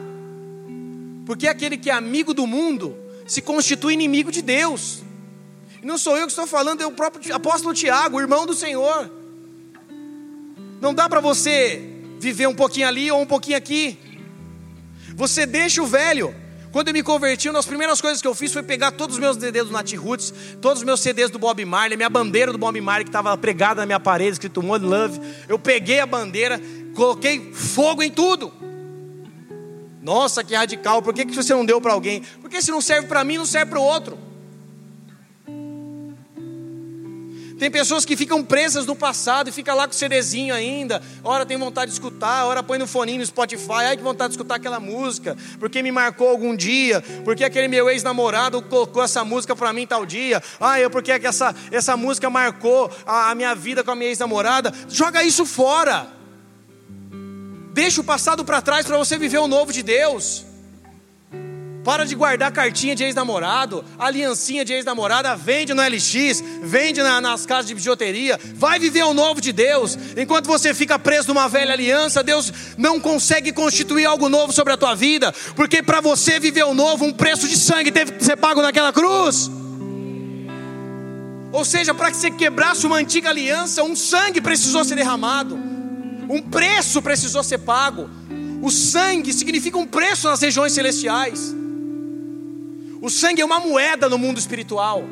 Speaker 1: Porque aquele que é amigo do mundo se constitui inimigo de Deus. E não sou eu que estou falando, é o próprio apóstolo Tiago, irmão do Senhor. Não dá para você viver um pouquinho ali ou um pouquinho aqui. Você deixa o velho. Quando eu me converti, uma das primeiras coisas que eu fiz foi pegar todos os meus CDs do Nat Roots, todos os meus CDs do Bob Marley, minha bandeira do Bob Marley que estava pregada na minha parede, escrito One Love. Eu peguei a bandeira, coloquei fogo em tudo. Nossa, que radical. Por que, que você não deu para alguém? Porque se não serve para mim, não serve para o outro. Tem pessoas que ficam presas no passado e fica lá com o CDzinho ainda. Ora tem vontade de escutar, ora põe no foninho no Spotify. Ai que vontade de escutar aquela música, porque me marcou algum dia, porque aquele meu ex-namorado colocou essa música para mim tal dia. Ah, eu porque é que essa, essa música marcou a, a minha vida com a minha ex-namorada. Joga isso fora. Deixa o passado para trás para você viver o novo de Deus. Para de guardar cartinha de ex-namorado, aliancinha de ex-namorada, vende no LX, vende na, nas casas de bijuteria. Vai viver o novo de Deus. Enquanto você fica preso numa velha aliança, Deus não consegue constituir algo novo sobre a tua vida, porque para você viver o novo, um preço de sangue teve que ser pago naquela cruz. Ou seja, para que você quebrasse uma antiga aliança, um sangue precisou ser derramado, um preço precisou ser pago. O sangue significa um preço nas regiões celestiais. O sangue é uma moeda no mundo espiritual.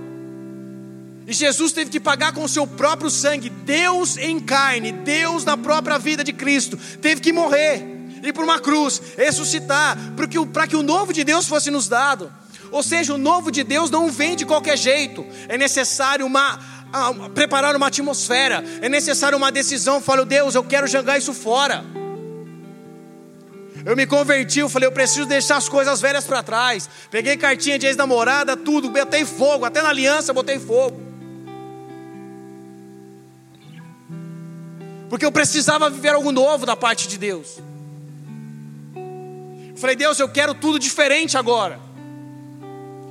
Speaker 1: E Jesus teve que pagar com o seu próprio sangue, Deus em carne, Deus na própria vida de Cristo, teve que morrer, ir para uma cruz, ressuscitar, para que, o novo de Deus fosse nos dado. Ou seja, o novo de Deus não vem de qualquer jeito, é necessário uma, preparar uma atmosfera, é necessário uma decisão. Falo, Deus, eu quero jogar isso fora. Eu me converti, eu falei, eu preciso deixar as coisas velhas para trás. Peguei cartinha de ex-namorada, tudo, botei fogo, até na aliança botei fogo. Porque eu precisava viver algo novo da parte de Deus. Eu falei, Deus, eu quero tudo diferente agora.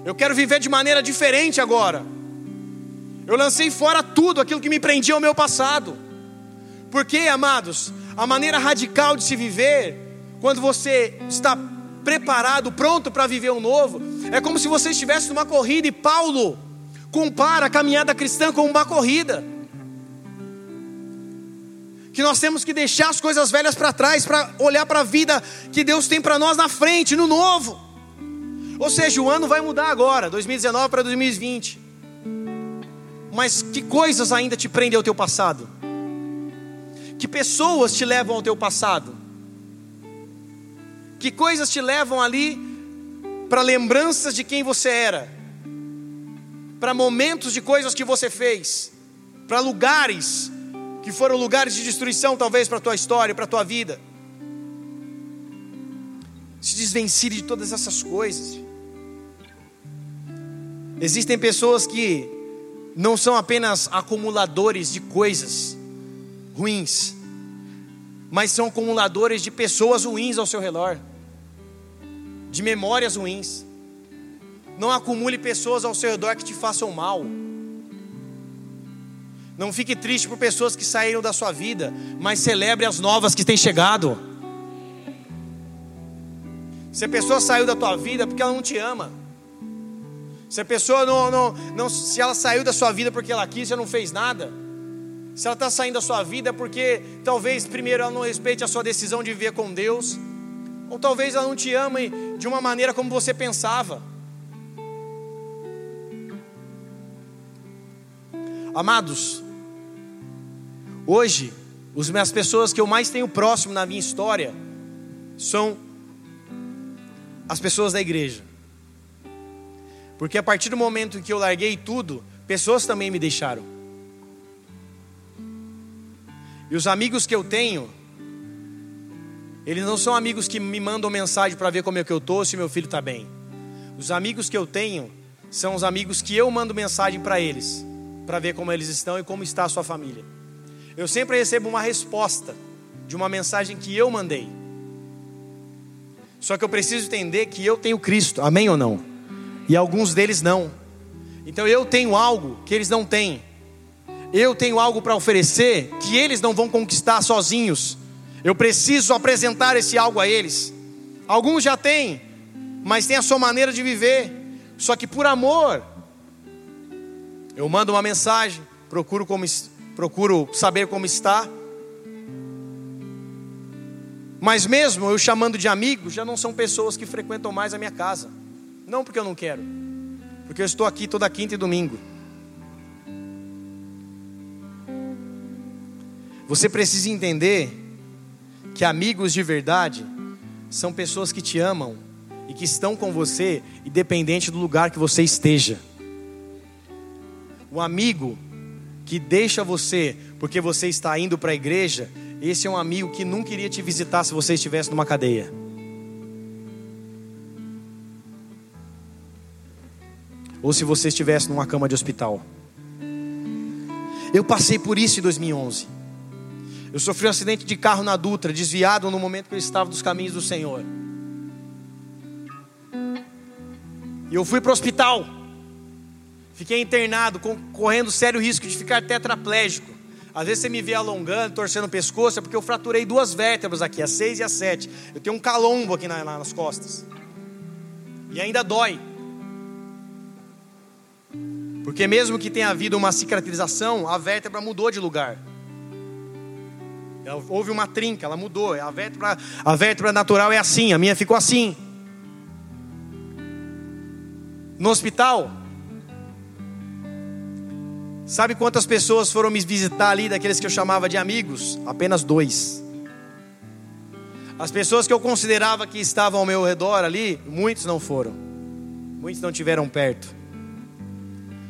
Speaker 1: Eu quero viver de maneira diferente agora. Eu lancei fora tudo aquilo que me prendia ao meu passado. Porque, amados, a maneira radical de se viver quando você está preparado, pronto para viver o um novo, é como se você estivesse numa corrida e Paulo compara a caminhada cristã com uma corrida. Que nós temos que deixar as coisas velhas para trás para olhar para a vida que Deus tem para nós na frente, no novo. Ou seja, o ano vai mudar agora, 2019 para 2020. Mas que coisas ainda te prendem ao teu passado? Que pessoas te levam ao teu passado? Que coisas te levam ali para lembranças de quem você era? Para momentos de coisas que você fez? Para lugares que foram lugares de destruição, talvez para a tua história, para a tua vida? Se desvencilhe de todas essas coisas. Existem pessoas que não são apenas acumuladores de coisas ruins, mas são acumuladores de pessoas ruins ao seu redor de memórias ruins. Não acumule pessoas ao seu redor que te façam mal. Não fique triste por pessoas que saíram da sua vida, mas celebre as novas que têm chegado. Se a pessoa saiu da tua vida porque ela não te ama. Se a pessoa não, não, não se ela saiu da sua vida porque ela quis, você não fez nada. Se ela está saindo da sua vida é porque talvez primeiro ela não respeite a sua decisão de viver com Deus. Ou talvez ela não te ame de uma maneira como você pensava. Amados, hoje, as pessoas que eu mais tenho próximo na minha história são as pessoas da igreja. Porque a partir do momento em que eu larguei tudo, pessoas também me deixaram. E os amigos que eu tenho, eles não são amigos que me mandam mensagem para ver como é que eu estou, se meu filho está bem. Os amigos que eu tenho são os amigos que eu mando mensagem para eles, para ver como eles estão e como está a sua família. Eu sempre recebo uma resposta de uma mensagem que eu mandei. Só que eu preciso entender que eu tenho Cristo, amém ou não? E alguns deles não. Então eu tenho algo que eles não têm. Eu tenho algo para oferecer que eles não vão conquistar sozinhos. Eu preciso apresentar esse algo a eles. Alguns já têm, mas têm a sua maneira de viver. Só que por amor, eu mando uma mensagem, procuro, como, procuro saber como está. Mas mesmo eu chamando de amigos, já não são pessoas que frequentam mais a minha casa. Não porque eu não quero, porque eu estou aqui toda quinta e domingo. Você precisa entender que amigos de verdade são pessoas que te amam e que estão com você, independente do lugar que você esteja. O amigo que deixa você porque você está indo para a igreja, esse é um amigo que nunca iria te visitar se você estivesse numa cadeia. Ou se você estivesse numa cama de hospital. Eu passei por isso em 2011. Eu sofri um acidente de carro na Dutra, desviado no momento que eu estava dos caminhos do Senhor. E eu fui para o hospital. Fiquei internado, correndo sério risco de ficar tetraplégico. Às vezes você me vê alongando, torcendo o pescoço, é porque eu fraturei duas vértebras aqui, a 6 e a 7. Eu tenho um calombo aqui nas costas. E ainda dói. Porque mesmo que tenha havido uma cicatrização, a vértebra mudou de lugar. Houve uma trinca, ela mudou. A vértebra, a vértebra natural é assim, a minha ficou assim. No hospital, sabe quantas pessoas foram me visitar ali, daqueles que eu chamava de amigos? Apenas dois. As pessoas que eu considerava que estavam ao meu redor ali, muitos não foram. Muitos não tiveram perto.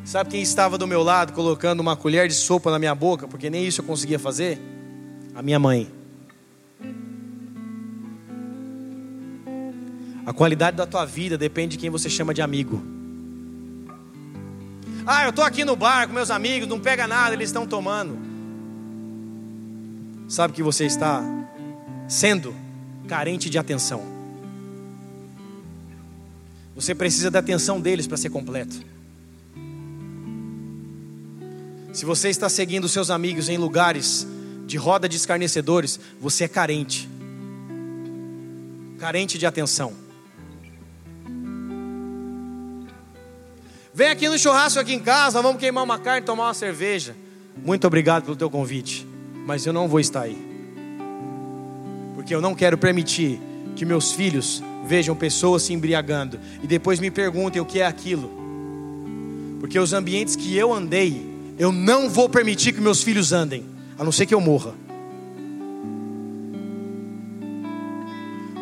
Speaker 1: Sabe quem estava do meu lado colocando uma colher de sopa na minha boca, porque nem isso eu conseguia fazer? A minha mãe. A qualidade da tua vida depende de quem você chama de amigo. Ah, eu estou aqui no bar com meus amigos, não pega nada, eles estão tomando. Sabe que você está sendo carente de atenção. Você precisa da atenção deles para ser completo. Se você está seguindo seus amigos em lugares de roda de escarnecedores, você é carente. Carente de atenção. Vem aqui no churrasco aqui em casa, vamos queimar uma carne, tomar uma cerveja. Muito obrigado pelo teu convite, mas eu não vou estar aí. Porque eu não quero permitir que meus filhos vejam pessoas se embriagando e depois me perguntem o que é aquilo. Porque os ambientes que eu andei, eu não vou permitir que meus filhos andem, a não ser que eu morra.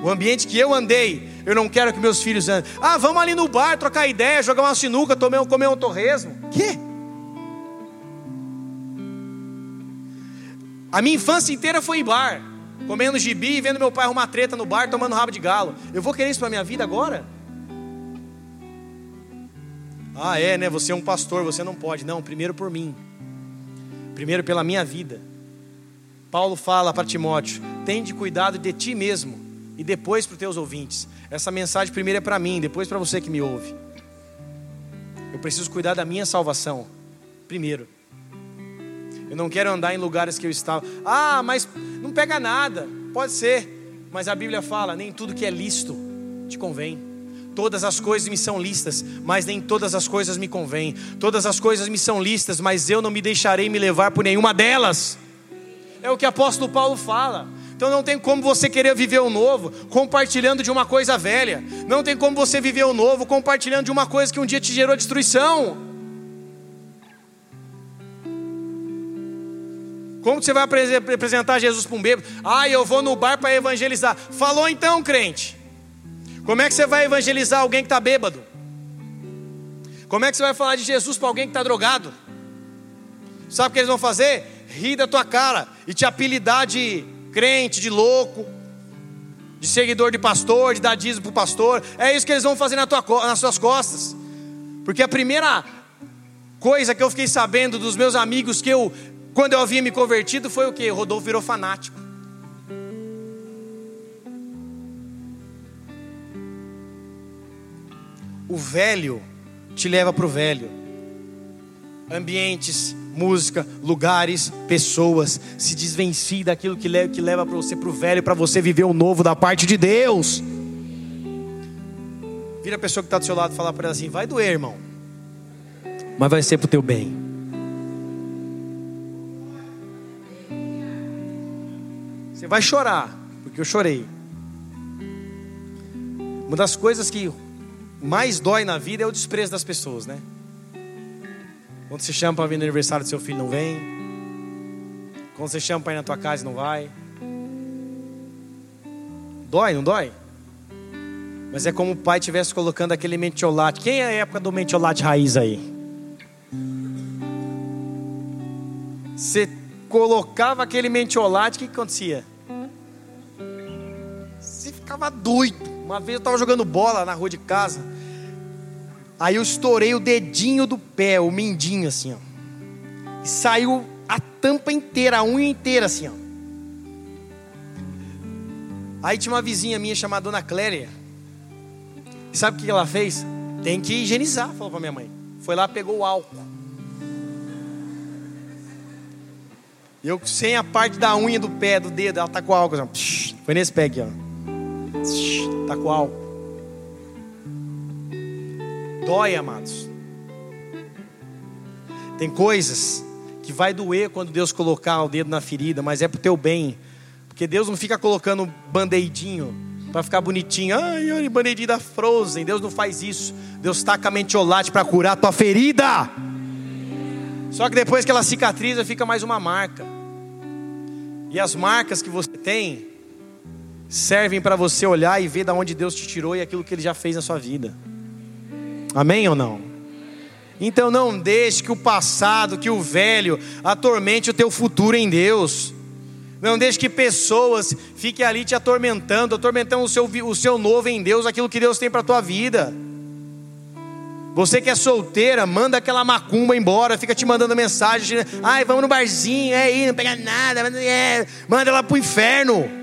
Speaker 1: O ambiente que eu andei, eu não quero que meus filhos andem. Ah, vamos ali no bar trocar ideia, jogar uma sinuca, tomar, comer um torresmo. Que? A minha infância inteira foi em bar, comendo gibi e vendo meu pai arrumar treta no bar, tomando rabo de galo. Eu vou querer isso para minha vida agora? Ah, é, né? Você é um pastor, você não pode. Não, primeiro por mim. Primeiro pela minha vida. Paulo fala para Timóteo: tende cuidado de ti mesmo e depois para os teus ouvintes. Essa mensagem primeiro é para mim, depois para você que me ouve. Eu preciso cuidar da minha salvação primeiro. Eu não quero andar em lugares que eu estava. Ah, mas não pega nada. Pode ser, mas a Bíblia fala: nem tudo que é lícito te convém. Todas as coisas me são listas, mas nem todas as coisas me convêm. Todas as coisas me são listas, mas eu não me deixarei me levar por nenhuma delas. É o que o apóstolo Paulo fala. Então não tem como você querer viver o novo compartilhando de uma coisa velha. Não tem como você viver o novo compartilhando de uma coisa que um dia te gerou destruição. Como você vai apresentar Jesus para um bêbado? Ah, eu vou no bar para evangelizar. Falou então, crente. Como é que você vai evangelizar alguém que está bêbado? Como é que você vai falar de Jesus para alguém que está drogado? Sabe o que eles vão fazer? Rir da tua cara e te apelidar de crente, de louco, de seguidor de pastor, de dar dízimo para o pastor. É isso que eles vão fazer na tua, nas suas costas. Porque a primeira coisa que eu fiquei sabendo dos meus amigos que eu, quando eu havia me convertido, foi o que? Rodolfo virou fanático. O velho te leva para o velho. Ambientes, música, lugares, pessoas. Se desvencie daquilo que leva, que leva para você para o velho, para você viver o novo da parte de Deus. Vira a pessoa que está do seu lado e fala para ela assim: vai doer, irmão, mas vai ser para o teu bem. Você vai chorar, porque eu chorei. Uma das coisas que mais dói na vida é o desprezo das pessoas, né? Quando você chama para vir no aniversário do seu filho, não vem. Quando você chama para ir na tua casa, não vai. Dói, não dói? Mas é como o pai estivesse colocando aquele mentiolate. Quem é a época do mentiolate raiz aí? Você colocava aquele mentiolate, o que, que acontecia? Você ficava doido. Uma vez eu estava jogando bola na rua de casa. Aí eu estourei o dedinho do pé, o mindinho assim, ó. E saiu a tampa inteira, a unha inteira assim, ó. Aí tinha uma vizinha minha chamada Dona Cléria. E sabe o que ela fez? Tem que higienizar, falou para minha mãe. Foi lá, pegou o álcool. Eu sem a parte da unha do pé, do dedo, ela tá com álcool. Assim, foi nesse pé aqui, ó. Tá com álcool. Dói, amados. Tem coisas que vai doer quando Deus colocar o dedo na ferida, mas é pro teu bem. Porque Deus não fica colocando band-aidinho para ficar bonitinho. Ai, olha, band-aidinho da Frozen. Deus não faz isso. Deus taca mentiolate para curar a tua ferida. Só que depois que ela cicatriza, fica mais uma marca. E as marcas que você tem servem para você olhar e ver da onde Deus te tirou e aquilo que ele já fez na sua vida. Amém ou não? Então não deixe que o passado, que o velho, atormente o teu futuro em Deus. Não deixe que pessoas fiquem ali te atormentando, atormentando o seu, o seu novo em Deus, aquilo que Deus tem para a tua vida. Você que é solteira, manda aquela macumba embora, fica te mandando mensagem, ai, vamos no barzinho, é aí, não pega nada, é, manda ela pro inferno.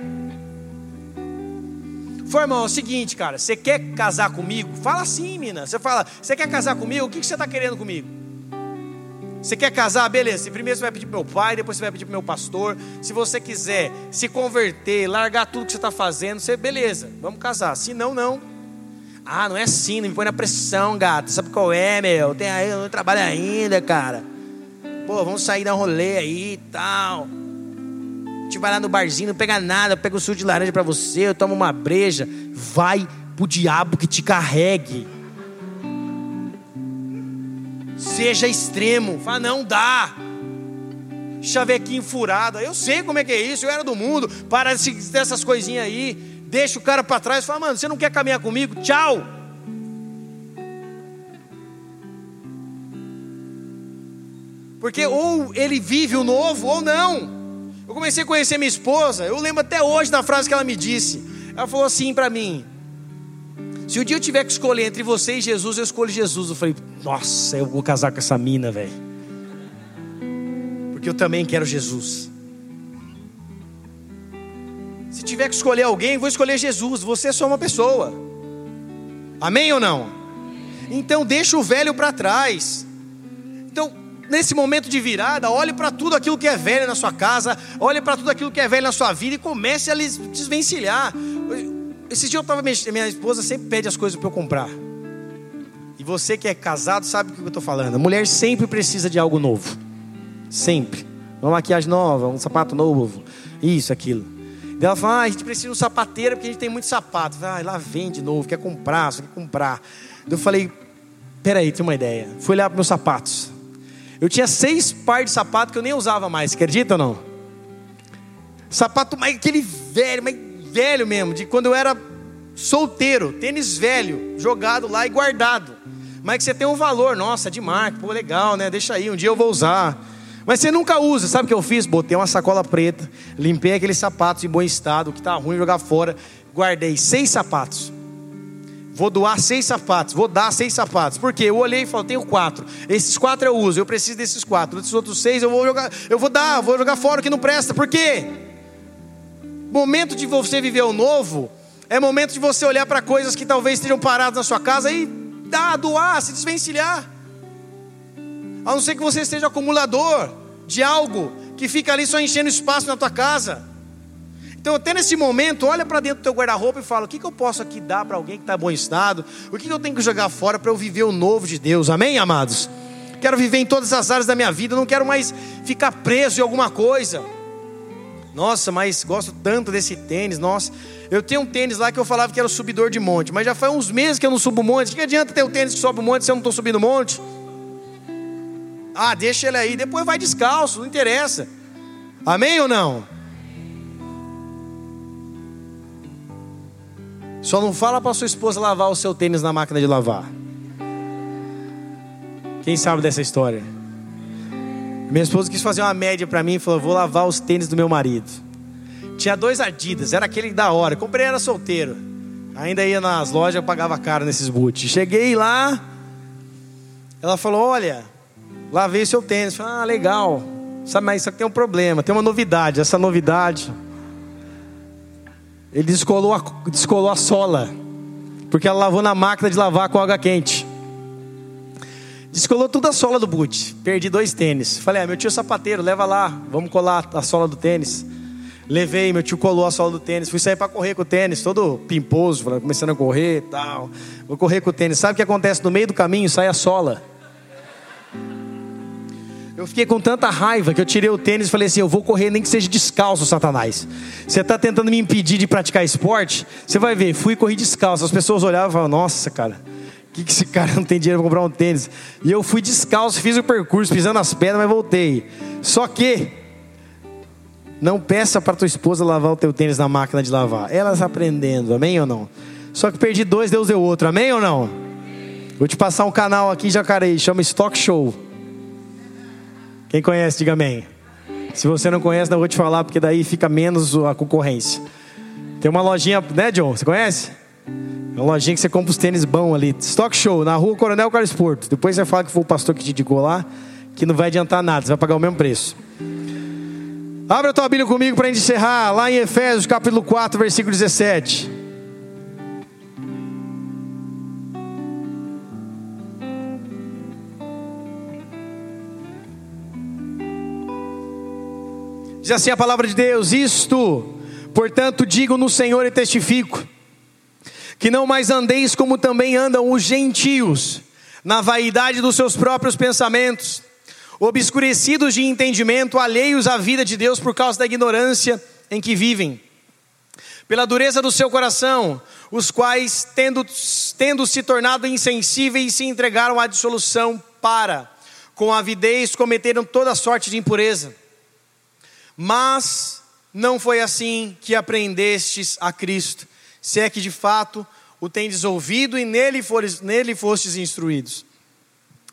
Speaker 1: Foi, irmão, é o seguinte, cara, você quer casar comigo? Fala assim, mina. Você fala, você quer casar comigo? O que você está querendo comigo? Você quer casar? Beleza. Primeiro você vai pedir para meu pai, depois você vai pedir para meu pastor. Se você quiser se converter, largar tudo que você está fazendo, você, beleza, vamos casar. Se não, não. Ah, não é assim, não me põe na pressão, gato. Sabe qual é, meu? Tem aí, eu não trabalho ainda, cara. Pô, vamos sair dar um rolê aí e tal gente vai lá no barzinho, não pega nada, pega o suco de laranja para você, eu tomo uma breja. Vai pro diabo que te carregue. Seja extremo. Fala, não dá. Chavequinho furado. Eu sei como é que é isso, eu era do mundo. Para dessas coisinhas aí. Deixa o cara para trás. Fala, mano, você não quer caminhar comigo? Tchau. Porque ou ele vive o novo ou não. Eu comecei a conhecer minha esposa, eu lembro até hoje da frase que ela me disse. Ela falou assim para mim: Se o um dia eu tiver que escolher entre você e Jesus, eu escolho Jesus. Eu falei: Nossa, eu vou casar com essa mina, velho. Porque eu também quero Jesus. Se tiver que escolher alguém, vou escolher Jesus. Você é só uma pessoa. Amém ou não? Então deixa o velho para trás. Então nesse momento de virada, olhe para tudo aquilo que é velho na sua casa, olhe para tudo aquilo que é velho na sua vida e comece a desvencilhar. Esse dia eu estava minha esposa sempre pede as coisas para eu comprar. E você que é casado sabe o que eu estou falando. A mulher sempre precisa de algo novo. Sempre. Uma maquiagem nova, um sapato novo, isso, aquilo. E ela fala, ah, a gente precisa de um sapateiro porque a gente tem muito sapato. Ah, lá vem de novo, quer comprar, só quer comprar. Eu falei, peraí, tem uma ideia. Fui olhar para meus sapatos. Eu tinha seis pares de sapato que eu nem usava mais, acredita ou não? Sapato mais aquele velho, mais velho mesmo, de quando eu era solteiro, tênis velho, jogado lá e guardado. Mas que você tem um valor, nossa, de marca, pô, legal, né? Deixa aí, um dia eu vou usar. Mas você nunca usa, sabe o que eu fiz? Botei uma sacola preta, limpei aqueles sapatos em bom estado, que tá ruim jogar fora, guardei seis sapatos. Vou doar seis sapatos, vou dar seis sapatos. Porque eu olhei e falei, tenho quatro. Esses quatro eu uso, eu preciso desses quatro. Esses outros seis eu vou jogar, eu vou dar, vou jogar fora o que não presta. Por quê? Momento de você viver o novo é momento de você olhar para coisas que talvez estejam paradas na sua casa e dar, doar, se desvencilhar. A não ser que você esteja acumulador de algo que fica ali só enchendo espaço na tua casa. Então, até nesse momento, olha para dentro do teu guarda-roupa e fala: o que, que eu posso aqui dar para alguém que está em bom estado? O que, que eu tenho que jogar fora para eu viver o novo de Deus? Amém, amados? Quero viver em todas as áreas da minha vida, não quero mais ficar preso em alguma coisa. Nossa, mas gosto tanto desse tênis. Nossa, eu tenho um tênis lá que eu falava que era o subidor de monte, mas já faz uns meses que eu não subo monte. Que adianta ter o um tênis que sobe o monte se eu não estou subindo monte? Ah, deixa ele aí, depois vai descalço, não interessa. Amém ou não? Só não fala para sua esposa lavar o seu tênis na máquina de lavar. Quem sabe dessa história? Minha esposa quis fazer uma média para mim e falou: vou lavar os tênis do meu marido. Tinha dois Adidas, era aquele da hora. Comprei, era solteiro. Ainda ia nas lojas, pagava caro nesses boots. Cheguei lá, ela falou: Olha, lavei seu tênis. Falei, ah, legal. Mas isso aqui tem um problema, tem uma novidade. Essa novidade, ele descolou a, descolou a sola, porque ela lavou na máquina de lavar com água quente. Descolou toda a sola do boot. Perdi dois tênis. Falei, ah, meu tio é sapateiro, leva lá, vamos colar a sola do tênis. Levei, meu tio colou a sola do tênis. Fui sair para correr com o tênis, todo pimposo, começando a correr e tal. Vou correr com o tênis. Sabe o que acontece? No meio do caminho sai a sola. Eu fiquei com tanta raiva que eu tirei o tênis e falei assim: eu vou correr nem que seja descalço, Satanás. Você está tentando me impedir de praticar esporte? Você vai ver, fui correr descalço. As pessoas olhavam e falavam: nossa, cara que, que esse (laughs) cara não tem dinheiro para comprar um tênis? E eu fui descalço, fiz o percurso, pisando as pedras, mas voltei. Só que, não peça para tua esposa lavar o teu tênis na máquina de lavar. Elas aprendendo, amém ou não? Só que perdi dois, Deus deu outro, amém ou não? Vou te passar um canal aqui Jacareí, chama Stock Show. Quem conhece, diga amém. Se você não conhece, não vou te falar, porque daí fica menos a concorrência. Tem uma lojinha, né, John? Você conhece? É uma lojinha que você compra os tênis bons ali. Stock Show, na rua Coronel Carlos Porto. Depois você fala que foi o pastor que te indicou lá, que não vai adiantar nada, você vai pagar o mesmo preço. Abra a tua Bíblia comigo para encerrar, lá em Efésios capítulo 4, versículo 17. Diz assim a palavra de Deus: Isto, portanto, digo no Senhor e testifico que não mais andeis como também andam os gentios, na vaidade dos seus próprios pensamentos, obscurecidos de entendimento, alheios à vida de Deus por causa da ignorância em que vivem. Pela dureza do seu coração, os quais, tendo, tendo se tornado insensíveis, se entregaram à dissolução para, com avidez, cometeram toda sorte de impureza. Mas não foi assim que aprendestes a Cristo se é que de fato o tendes ouvido e nele, fores, nele fostes instruídos.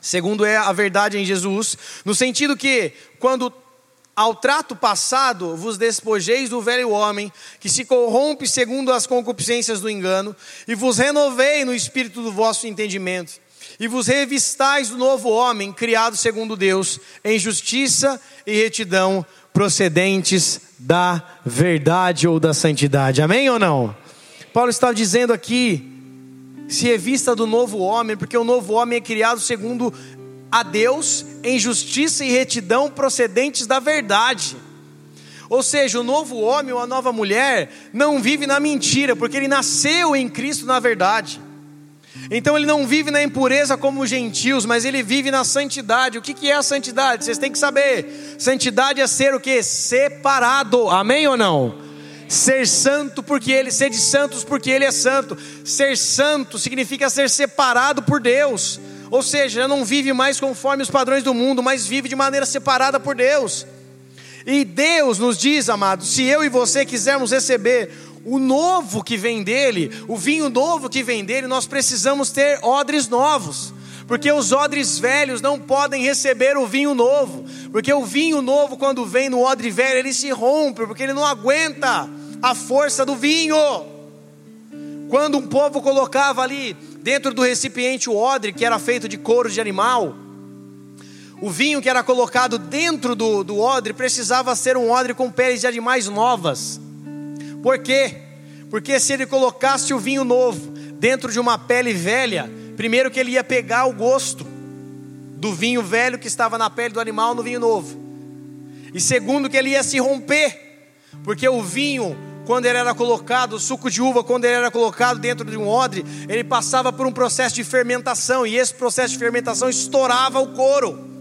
Speaker 1: Segundo é a verdade em Jesus, no sentido que, quando ao trato passado vos despojeis do velho homem, que se corrompe segundo as concupiscências do engano, e vos renovei no espírito do vosso entendimento, e vos revistais do novo homem, criado segundo Deus, em justiça e retidão, procedentes da verdade ou da santidade. Amém ou não? Paulo está dizendo aqui: se revista do novo homem, porque o novo homem é criado segundo a Deus em justiça e retidão procedentes da verdade. Ou seja, o novo homem ou a nova mulher não vive na mentira, porque ele nasceu em Cristo na verdade. Então ele não vive na impureza como os gentios, mas ele vive na santidade. O que, é a santidade? Vocês têm que saber. Santidade é ser o que? Separado. Amém ou não? Ser santo porque ele, ser de santos porque ele é santo. Ser santo significa ser separado por Deus. Ou seja, não vive mais conforme os padrões do mundo, mas vive de maneira separada por Deus. E Deus nos diz, amados, se eu e você quisermos receber o novo que vem dele, o vinho novo que vem dele, nós precisamos ter odres novos porque os odres velhos não podem receber o vinho novo, porque o vinho novo, quando vem no odre velho, ele se rompe, porque ele não aguenta a força do vinho. Quando um povo colocava ali dentro do recipiente o odre, que era feito de couro de animal, o vinho que era colocado dentro do, do odre precisava ser um odre com peles de animais novas. Por quê? Porque se ele colocasse o vinho novo dentro de uma pele velha, Primeiro, que ele ia pegar o gosto do vinho velho que estava na pele do animal no vinho novo. E segundo, que ele ia se romper, porque o vinho, quando ele era colocado, o suco de uva, quando ele era colocado dentro de um odre, ele passava por um processo de fermentação, e esse processo de fermentação estourava o couro.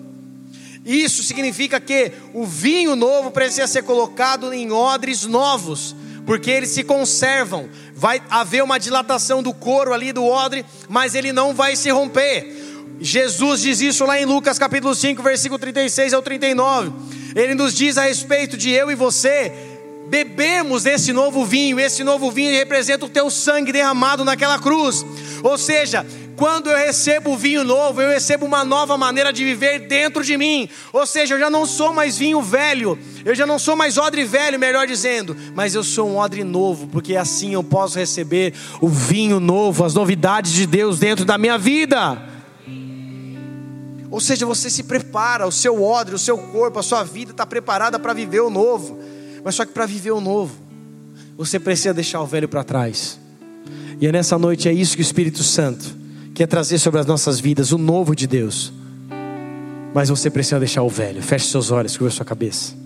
Speaker 1: Isso significa que o vinho novo precisa ser colocado em odres novos, porque eles se conservam. Vai haver uma dilatação do couro ali do odre, mas ele não vai se romper. Jesus diz isso lá em Lucas capítulo 5, versículo 36 ao 39. Ele nos diz a respeito de eu e você bebemos desse novo vinho. Esse novo vinho representa o teu sangue derramado naquela cruz. Ou seja, quando eu recebo o vinho novo, eu recebo uma nova maneira de viver dentro de mim. Ou seja, eu já não sou mais vinho velho, eu já não sou mais odre velho, melhor dizendo, mas eu sou um odre novo, porque assim eu posso receber o vinho novo, as novidades de Deus dentro da minha vida. Ou seja, você se prepara, o seu odre, o seu corpo, a sua vida está preparada para viver o novo. Mas só que para viver o novo, você precisa deixar o velho para trás. E é nessa noite é isso que o Espírito Santo quer trazer sobre as nossas vidas, o novo de Deus. Mas você precisa deixar o velho. Feche seus olhos, cubra sua cabeça.